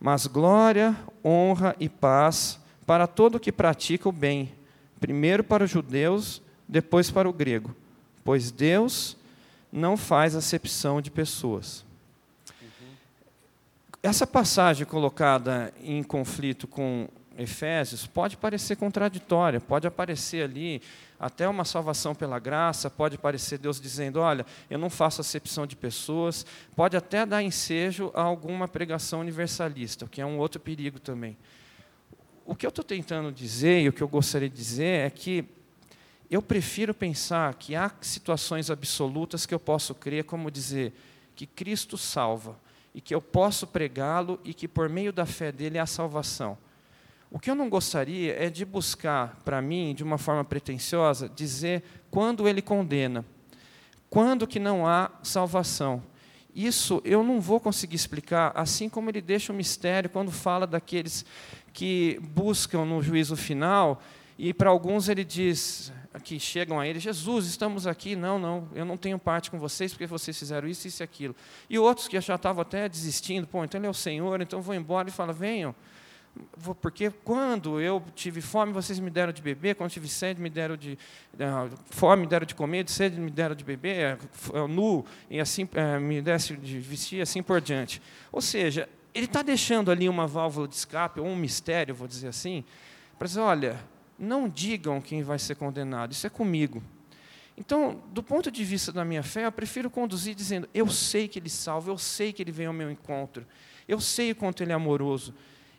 Speaker 3: Mas glória, honra e paz para todo que pratica o bem. Primeiro para os judeus, depois para o grego. Pois Deus não faz acepção de pessoas. Essa passagem colocada em conflito com Efésios pode parecer contraditória, pode aparecer ali até uma salvação pela graça, pode parecer Deus dizendo: olha, eu não faço acepção de pessoas, pode até dar ensejo a alguma pregação universalista, o que é um outro perigo também. O que eu estou tentando dizer e o que eu gostaria de dizer é que eu prefiro pensar que há situações absolutas que eu posso crer, como dizer que Cristo salva e que eu posso pregá-lo e que por meio da fé dele há salvação o que eu não gostaria é de buscar, para mim, de uma forma pretensiosa, dizer quando ele condena, quando que não há salvação. Isso eu não vou conseguir explicar, assim como ele deixa o mistério quando fala daqueles que buscam no juízo final, e para alguns ele diz, que chegam a ele, Jesus, estamos aqui, não, não, eu não tenho parte com vocês porque vocês fizeram isso, isso e aquilo. E outros que já estavam até desistindo, pô, então ele é o Senhor, então vou embora, e fala, venham, porque quando eu tive fome, vocês me deram de beber, quando tive sede, me deram de uh, fome, me deram de comer, de sede, me deram de beber, uh, nu, e assim uh, me desse de vestir, assim por diante. Ou seja, ele está deixando ali uma válvula de escape, ou um mistério, vou dizer assim, para dizer, olha, não digam quem vai ser condenado, isso é comigo. Então, do ponto de vista da minha fé, eu prefiro conduzir dizendo, eu sei que ele salva, eu sei que ele vem ao meu encontro, eu sei o quanto ele é amoroso,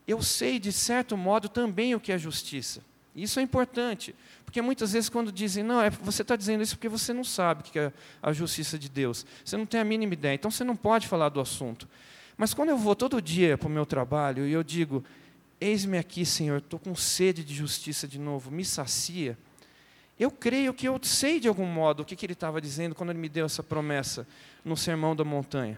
Speaker 3: eu sei, de certo modo, também o que é justiça. Isso é importante, porque muitas vezes, quando dizem, não, é, você está dizendo isso porque você não sabe o que é a justiça de Deus, você não tem a mínima ideia, então você não pode falar do assunto. Mas quando eu vou todo dia para o meu trabalho e eu digo, eis-me aqui, Senhor, estou com sede de justiça de novo, me sacia, eu creio que eu sei de algum modo o que, que ele estava dizendo quando ele me deu essa promessa no Sermão da Montanha.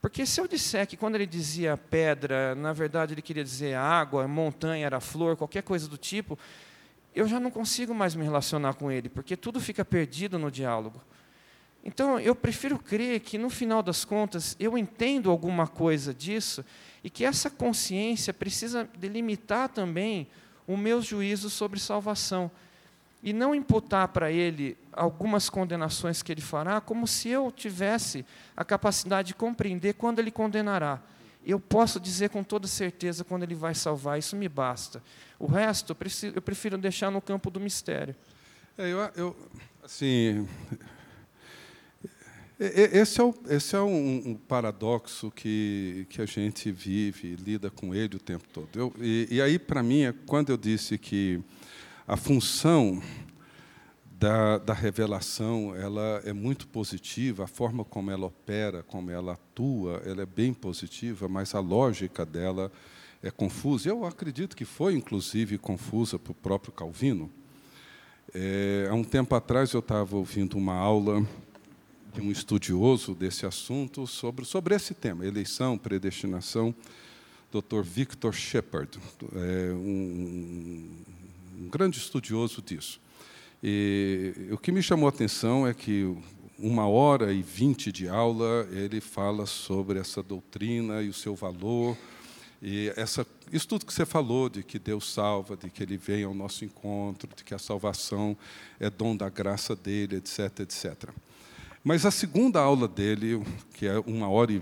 Speaker 3: Porque se eu disser que quando ele dizia pedra, na verdade ele queria dizer água, montanha era flor, qualquer coisa do tipo, eu já não consigo mais me relacionar com ele, porque tudo fica perdido no diálogo. Então, eu prefiro crer que, no final das contas, eu entendo alguma coisa disso e que essa consciência precisa delimitar também o meu juízo sobre salvação e não imputar para ele algumas condenações que ele fará, como se eu tivesse a capacidade de compreender quando ele condenará. Eu posso dizer com toda certeza quando ele vai salvar, isso me basta. O resto eu, prefiro deixar no campo do mistério.
Speaker 2: É, eu, eu, assim, esse é, o, esse é um, um, paradoxo que, que a gente vive, lida com ele o tempo todo. Eu, e, e aí, para mim, é quando eu disse que a função da, da revelação ela é muito positiva, a forma como ela opera, como ela atua, ela é bem positiva, mas a lógica dela é confusa. Eu acredito que foi, inclusive, confusa para o próprio Calvino. É, há um tempo atrás eu estava ouvindo uma aula um estudioso desse assunto sobre, sobre esse tema, eleição, predestinação, Dr. Victor Shepard, é, um, um grande estudioso disso. E o que me chamou a atenção é que uma hora e vinte de aula ele fala sobre essa doutrina e o seu valor e essa isso tudo que você falou de que Deus salva, de que Ele vem ao nosso encontro, de que a salvação é dom da graça dele, etc, etc. Mas a segunda aula dele, que é uma hora e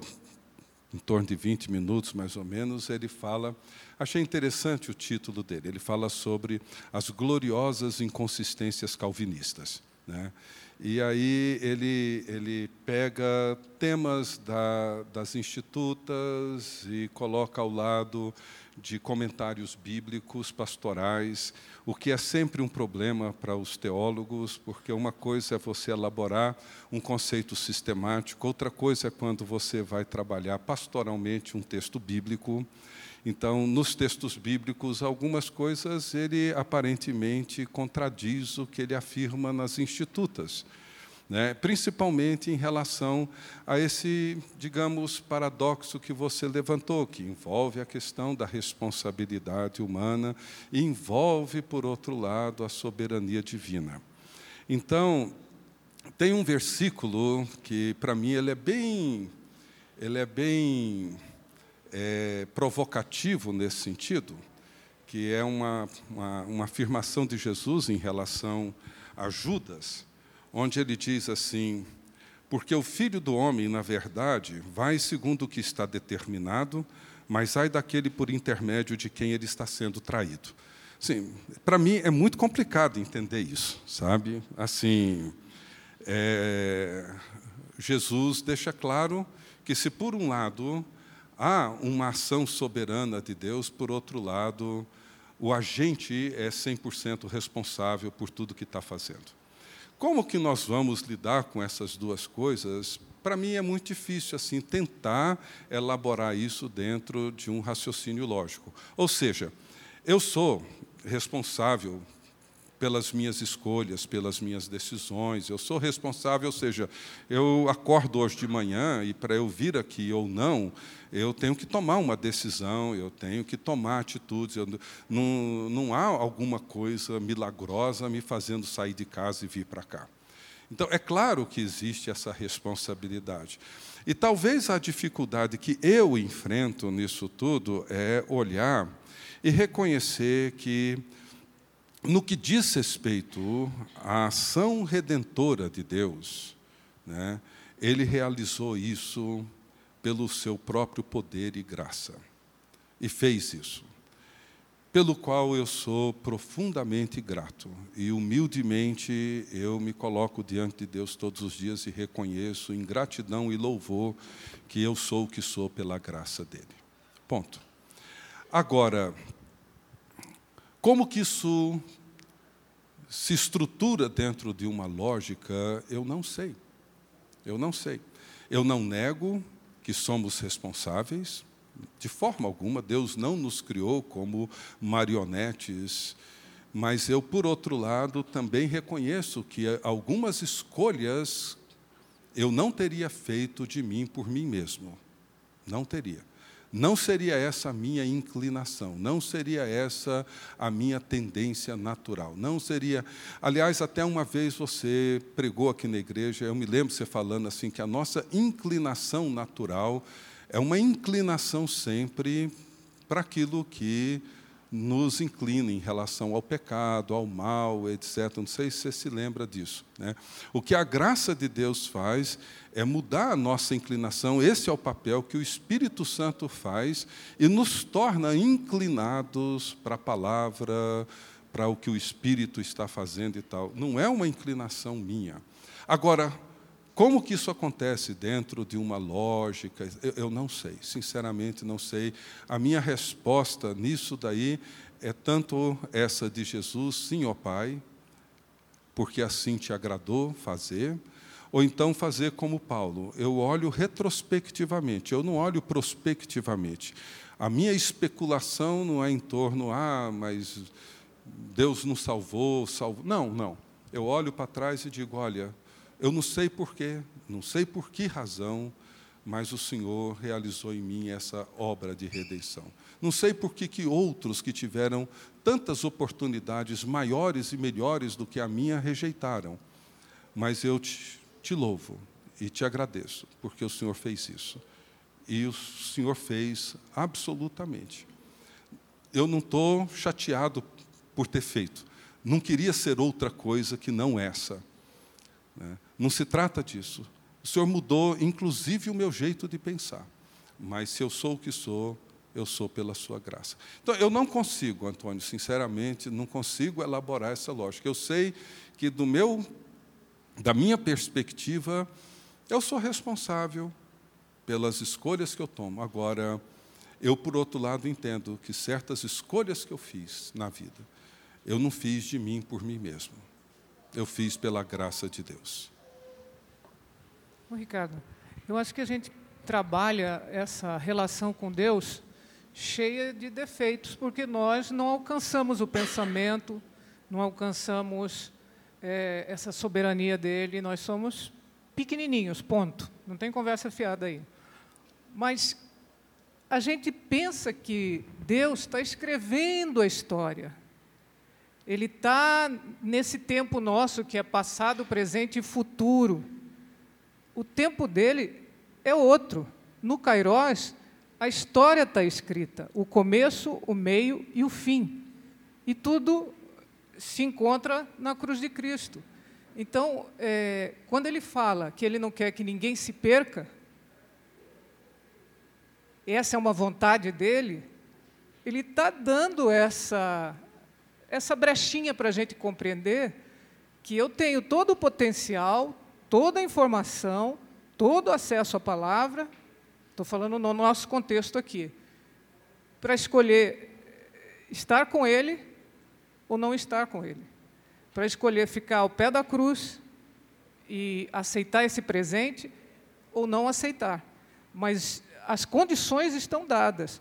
Speaker 2: em torno de 20 minutos mais ou menos, ele fala, achei interessante o título dele, ele fala sobre as gloriosas inconsistências calvinistas. Né? E aí ele, ele pega temas da, das institutas e coloca ao lado de comentários bíblicos, pastorais, o que é sempre um problema para os teólogos, porque uma coisa é você elaborar um conceito sistemático, outra coisa é quando você vai trabalhar pastoralmente um texto bíblico. Então, nos textos bíblicos, algumas coisas ele aparentemente contradiz o que ele afirma nas institutas né? principalmente em relação a esse, digamos, paradoxo que você levantou, que envolve a questão da responsabilidade humana e envolve, por outro lado, a soberania divina. Então, tem um versículo que, para mim, ele é bem, ele é bem é, provocativo nesse sentido, que é uma, uma, uma afirmação de Jesus em relação a Judas, onde ele diz assim: Porque o filho do homem, na verdade, vai segundo o que está determinado, mas ai daquele por intermédio de quem ele está sendo traído. Sim, para mim é muito complicado entender isso, sabe? Assim, é, Jesus deixa claro que se por um lado há uma ação soberana de Deus, por outro lado, o agente é 100% responsável por tudo que está fazendo. Como que nós vamos lidar com essas duas coisas? Para mim é muito difícil assim tentar elaborar isso dentro de um raciocínio lógico. Ou seja, eu sou responsável pelas minhas escolhas, pelas minhas decisões. Eu sou responsável, ou seja, eu acordo hoje de manhã e para eu vir aqui ou não, eu tenho que tomar uma decisão, eu tenho que tomar atitudes. Eu, não, não há alguma coisa milagrosa me fazendo sair de casa e vir para cá. Então, é claro que existe essa responsabilidade. E talvez a dificuldade que eu enfrento nisso tudo é olhar e reconhecer que no que diz respeito à ação redentora de Deus, né, ele realizou isso pelo seu próprio poder e graça. E fez isso. Pelo qual eu sou profundamente grato. E humildemente eu me coloco diante de Deus todos os dias e reconheço em gratidão e louvor que eu sou o que sou pela graça dele. Ponto. Agora, como que isso se estrutura dentro de uma lógica, eu não sei. Eu não sei. Eu não nego que somos responsáveis, de forma alguma, Deus não nos criou como marionetes, mas eu, por outro lado, também reconheço que algumas escolhas eu não teria feito de mim por mim mesmo. Não teria. Não seria essa a minha inclinação, não seria essa a minha tendência natural, não seria. Aliás, até uma vez você pregou aqui na igreja, eu me lembro você falando assim que a nossa inclinação natural é uma inclinação sempre para aquilo que nos inclina em relação ao pecado, ao mal, etc. Não sei se você se lembra disso. Né? O que a graça de Deus faz é mudar a nossa inclinação, esse é o papel que o Espírito Santo faz e nos torna inclinados para a palavra, para o que o Espírito está fazendo e tal. Não é uma inclinação minha. Agora, como que isso acontece dentro de uma lógica? Eu, eu, não sei, sinceramente não sei. A minha resposta nisso daí é tanto essa de Jesus, sim, ó Pai, porque assim te agradou fazer, ou então fazer como Paulo. Eu olho retrospectivamente, eu não olho prospectivamente. A minha especulação não é em torno, ah, mas Deus nos salvou, salvou. Não, não. Eu olho para trás e digo, olha, eu não sei porquê, não sei por que razão, mas o Senhor realizou em mim essa obra de redenção. Não sei por que, que outros que tiveram tantas oportunidades maiores e melhores do que a minha rejeitaram, mas eu te, te louvo e te agradeço, porque o Senhor fez isso. E o Senhor fez absolutamente. Eu não estou chateado por ter feito. Não queria ser outra coisa que não essa. Né? Não se trata disso. O Senhor mudou, inclusive, o meu jeito de pensar. Mas se eu sou o que sou, eu sou pela sua graça. Então, eu não consigo, Antônio, sinceramente, não consigo elaborar essa lógica. Eu sei que do meu, da minha perspectiva, eu sou responsável pelas escolhas que eu tomo. Agora, eu, por outro lado, entendo que certas escolhas que eu fiz na vida, eu não fiz de mim por mim mesmo. Eu fiz pela graça de Deus.
Speaker 4: Ô, Ricardo, eu acho que a gente trabalha essa relação com Deus cheia de defeitos, porque nós não alcançamos o pensamento, não alcançamos é, essa soberania dele, nós somos pequenininhos, ponto. Não tem conversa fiada aí. Mas a gente pensa que Deus está escrevendo a história. Ele está nesse tempo nosso que é passado, presente e futuro. O tempo dele é outro. No Kairos, a história está escrita, o começo, o meio e o fim. E tudo se encontra na cruz de Cristo. Então, é, quando ele fala que ele não quer que ninguém se perca, essa é uma vontade dele, ele está dando essa, essa brechinha para a gente compreender que eu tenho todo o potencial, toda a informação, todo o acesso à palavra, estou falando no nosso contexto aqui, para escolher estar com ele ou não estar com ele, para escolher ficar ao pé da cruz e aceitar esse presente ou não aceitar. Mas as condições estão dadas.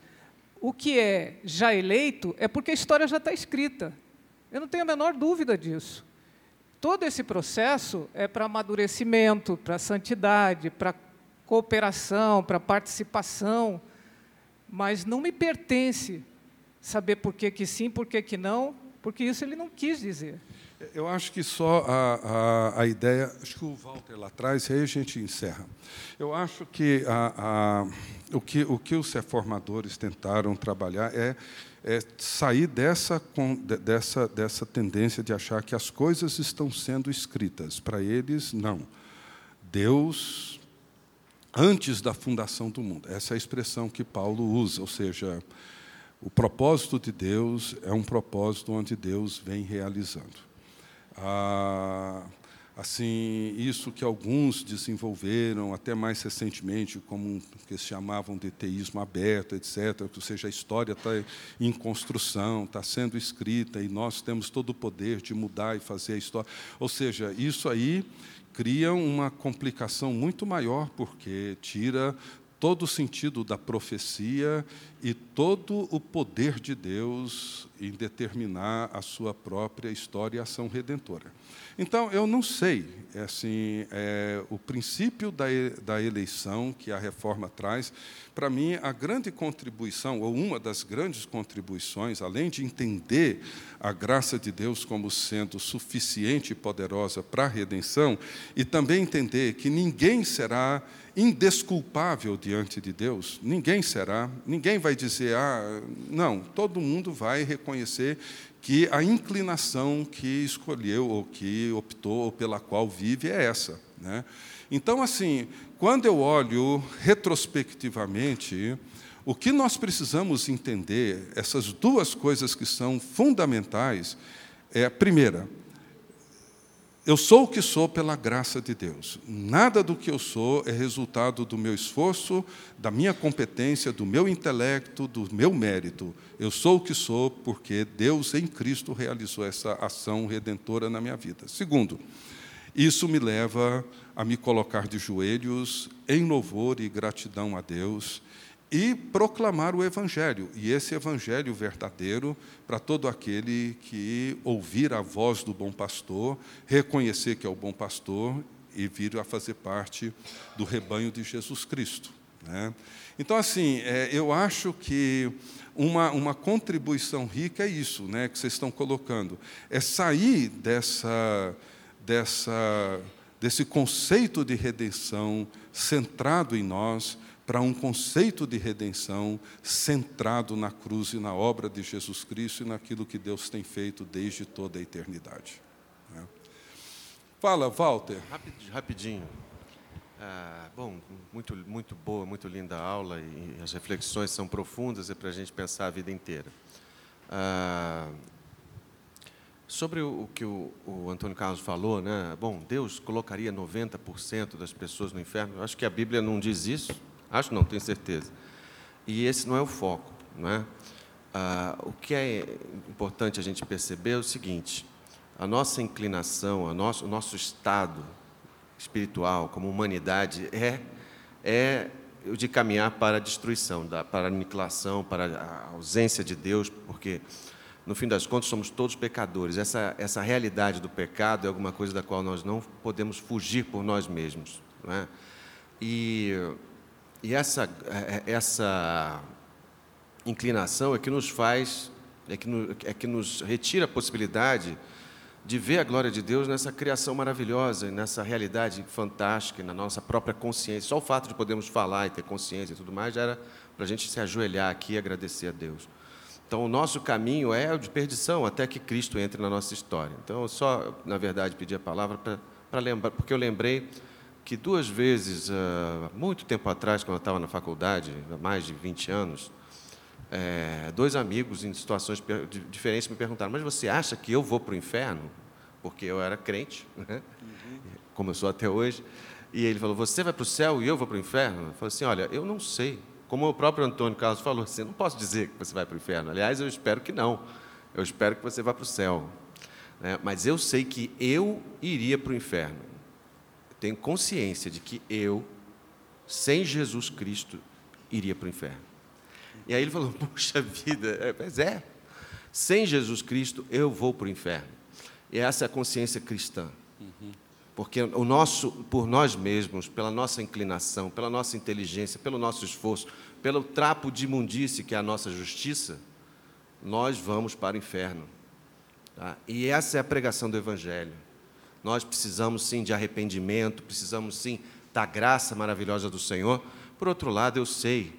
Speaker 4: O que é já eleito é porque a história já está escrita. Eu não tenho a menor dúvida disso. Todo esse processo é para amadurecimento, para santidade, para cooperação, para participação, mas não me pertence saber por que, que sim, por que, que não, porque isso ele não quis dizer.
Speaker 2: Eu acho que só a, a, a, ideia, acho que o Walter lá atrás, e aí a gente encerra. Eu acho que, a, a, o, que o que os reformadores tentaram trabalhar é, é sair dessa, dessa, dessa tendência de achar que as coisas estão sendo escritas. Para eles, não. Deus, antes da fundação do mundo, essa é a expressão que Paulo usa, ou seja, o propósito de Deus é um propósito onde Deus vem realizando. Ah, assim, isso que alguns desenvolveram até mais recentemente, como que se chamavam de teísmo aberto, etc., ou seja, a história está em construção, está sendo escrita e nós temos todo o poder de mudar e fazer a história. Ou seja, isso aí cria uma complicação muito maior, porque tira todo o sentido da profecia e todo o poder de Deus em determinar a sua própria história e ação redentora. Então, eu não sei, é assim, é, o princípio da, da eleição que a reforma traz, para mim, a grande contribuição, ou uma das grandes contribuições, além de entender a graça de Deus como sendo suficiente e poderosa para a redenção, e também entender que ninguém será indesculpável diante de Deus, ninguém será, ninguém vai dizer, ah, não, todo mundo vai reconhecer que a inclinação que escolheu, ou que optou, ou pela qual vive, é essa. Né? Então, assim, quando eu olho retrospectivamente, o que nós precisamos entender, essas duas coisas que são fundamentais, é, a primeira, eu sou o que sou pela graça de Deus. Nada do que eu sou é resultado do meu esforço, da minha competência, do meu intelecto, do meu mérito. Eu sou o que sou porque Deus em Cristo realizou essa ação redentora na minha vida. Segundo, isso me leva a me colocar de joelhos em louvor e gratidão a Deus e proclamar o Evangelho, e esse Evangelho verdadeiro para todo aquele que ouvir a voz do bom pastor, reconhecer que é o bom pastor e vir a fazer parte do rebanho de Jesus Cristo. Né? Então, assim, é, eu acho que uma, uma contribuição rica é isso né, que vocês estão colocando, é sair dessa, dessa, desse conceito de redenção centrado em nós, para um conceito de redenção centrado na cruz e na obra de Jesus Cristo e naquilo que Deus tem feito desde toda a eternidade. Né? Fala, Walter.
Speaker 5: Rapidinho. Ah, bom, muito, muito boa, muito linda a aula e as reflexões são profundas, é para a gente pensar a vida inteira. Ah, sobre o, que o, o, Antônio Carlos falou, né? Bom, Deus colocaria 90% das pessoas no inferno. Acho que a Bíblia não diz isso. Acho não, tenho certeza. E esse não é o foco, não é? Ah, o que é importante a gente perceber é o seguinte: a nossa inclinação, a nosso, o nosso estado espiritual, como humanidade, é, é o de caminhar para a destruição, para a aniquilação, para a ausência de Deus, porque, no fim das contas, somos todos pecadores. Essa, essa realidade do pecado é alguma coisa da qual nós não podemos fugir por nós mesmos. Não é? E, e essa, é, é, essa inclinação é que nos faz, é que, é que nos retira a possibilidade de ver a glória de Deus nessa criação maravilhosa, nessa realidade fantástica, na nossa própria consciência. Só o fato de podermos falar e ter consciência e tudo mais já era para a gente se ajoelhar aqui e agradecer a Deus. Então, o nosso caminho é o de perdição até que Cristo entre na nossa história. Então, eu só, na verdade, pedi a palavra para lembrar, porque eu lembrei que duas vezes, uh, muito tempo atrás, quando eu estava na faculdade, há mais de 20 anos, é, dois amigos em situações diferentes me perguntaram: Mas você acha que eu vou para o inferno? Porque eu era crente, <laughs> né? como eu sou até hoje. E ele falou: Você vai para o céu e eu vou para o inferno? Eu falei assim: Olha, eu não sei. Como o próprio Antônio Carlos falou, assim, não posso dizer que você vai para o inferno. Aliás, eu espero que não. Eu espero que você vá para o céu. Né? Mas eu sei que eu iria para o inferno. Tenho consciência de que eu, sem Jesus Cristo, iria para o inferno. E aí ele falou: <laughs> Puxa vida, é, mas é. Sem Jesus Cristo, eu vou para o inferno. E essa é a consciência cristã. Porque o nosso, por nós mesmos, pela nossa inclinação, pela nossa inteligência, pelo nosso esforço, pelo trapo de imundice que é a nossa justiça, nós vamos para o inferno. Tá? E essa é a pregação do Evangelho. Nós precisamos sim de arrependimento, precisamos sim da graça maravilhosa do Senhor. Por outro lado, eu sei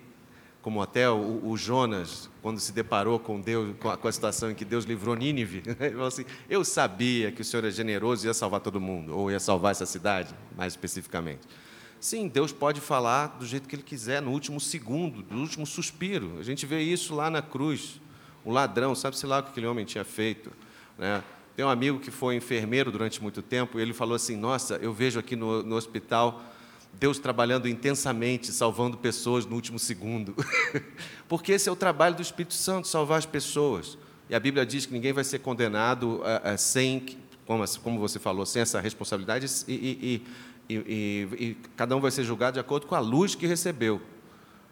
Speaker 5: como até o, o, Jonas, quando se deparou com Deus, com a, com a, situação em que Deus livrou Nínive, <laughs> ele falou assim: Eu sabia que o Senhor é generoso e ia salvar todo mundo, ou ia salvar essa cidade, mais especificamente. Sim, Deus pode falar do jeito que Ele quiser, no último segundo, no último suspiro. A gente vê isso lá na cruz. O ladrão, sabe-se lá o que aquele homem tinha feito. Né? Tem um amigo que foi enfermeiro durante muito tempo, e ele falou assim: Nossa, eu vejo aqui no, no hospital Deus trabalhando intensamente, salvando pessoas no último segundo. <laughs> Porque esse é o trabalho do Espírito Santo, salvar as pessoas. E a Bíblia diz que ninguém vai ser condenado uh, uh, sem, como, como, você falou, sem essa responsabilidade, e, e, e, e, cada um vai ser julgado de acordo com a luz que recebeu.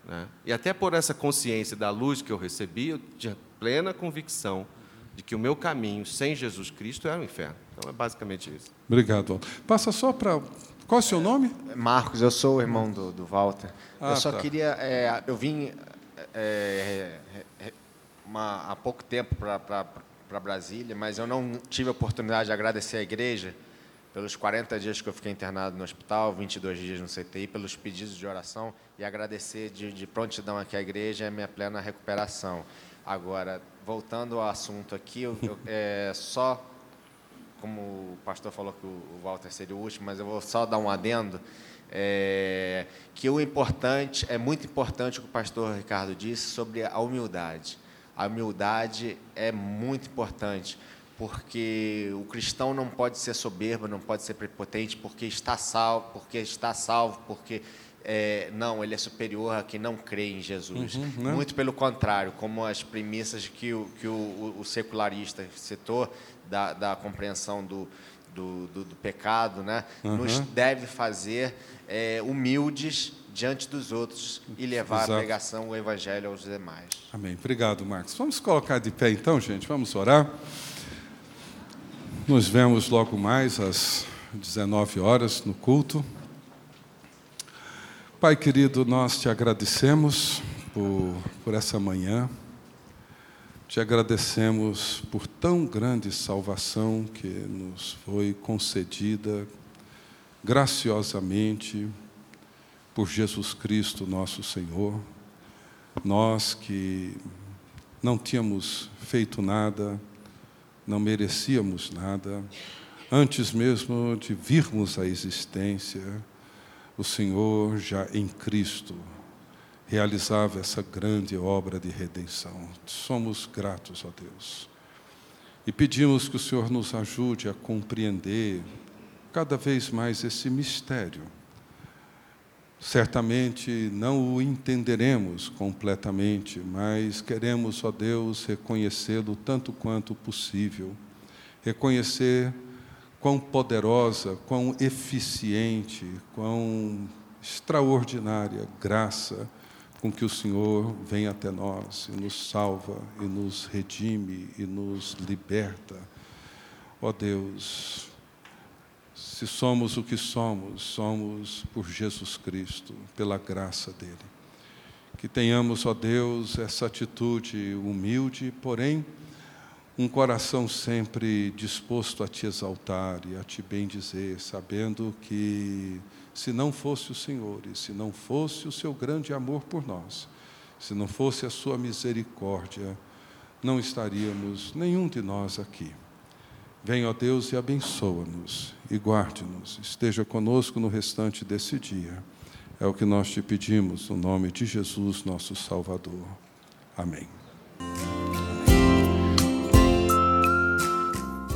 Speaker 5: Né? E até por essa consciência da luz que eu recebi, eu tinha plena convicção de que o meu caminho sem Jesus Cristo era o inferno. Então é basicamente isso.
Speaker 2: Obrigado. Passa só para qual é o seu nome?
Speaker 6: Marcos, eu sou o irmão do, do Walter. Ah, eu só tá. queria. É, eu vim é, é, uma, há pouco tempo para Brasília, mas eu não tive a oportunidade de agradecer à igreja pelos 40 dias que eu fiquei internado no hospital, 22 dias no CTI, pelos pedidos de oração e agradecer de, de prontidão aqui à igreja a minha plena recuperação. Agora, voltando ao assunto aqui, eu, eu <laughs> é, só como o pastor falou que o Walter seria o último, mas eu vou só dar um adendo, é, que o importante, é muito importante o que o pastor Ricardo disse sobre a humildade. A humildade é muito importante, porque o cristão não pode ser soberbo, não pode ser prepotente, porque está salvo, porque está salvo, porque é, não, ele é superior a quem não crê em Jesus. Uhum, né? Muito pelo contrário, como as premissas que o, que o, o secularista citou, da, da compreensão do, do, do, do pecado, né? Uhum. nos deve fazer é, humildes diante dos outros e levar Exato. a pregação, o evangelho aos demais.
Speaker 2: Amém. Obrigado, Marcos. Vamos colocar de pé então, gente. Vamos orar. Nos vemos logo mais às 19 horas no culto. Pai querido, nós te agradecemos por, por essa manhã. Te agradecemos por tão grande salvação que nos foi concedida graciosamente por Jesus Cristo, nosso Senhor. Nós que não tínhamos feito nada, não merecíamos nada, antes mesmo de virmos à existência, o Senhor já em Cristo realizava essa grande obra de redenção. Somos gratos a Deus. E pedimos que o Senhor nos ajude a compreender cada vez mais esse mistério. Certamente não o entenderemos completamente, mas queremos, ó Deus, reconhecê-lo tanto quanto possível. Reconhecer quão poderosa, quão eficiente, quão extraordinária graça com que o Senhor vem até nós e nos salva, e nos redime, e nos liberta. Ó Deus, se somos o que somos, somos por Jesus Cristo, pela graça dele. Que tenhamos, ó Deus, essa atitude humilde, porém, um coração sempre disposto a te exaltar e a te bendizer, sabendo que se não fosse o Senhor e se não fosse o seu grande amor por nós, se não fosse a sua misericórdia, não estaríamos nenhum de nós aqui. Venha, ó Deus, e abençoa-nos e guarde-nos. Esteja conosco no restante desse dia. É o que nós te pedimos, no nome de Jesus, nosso Salvador. Amém.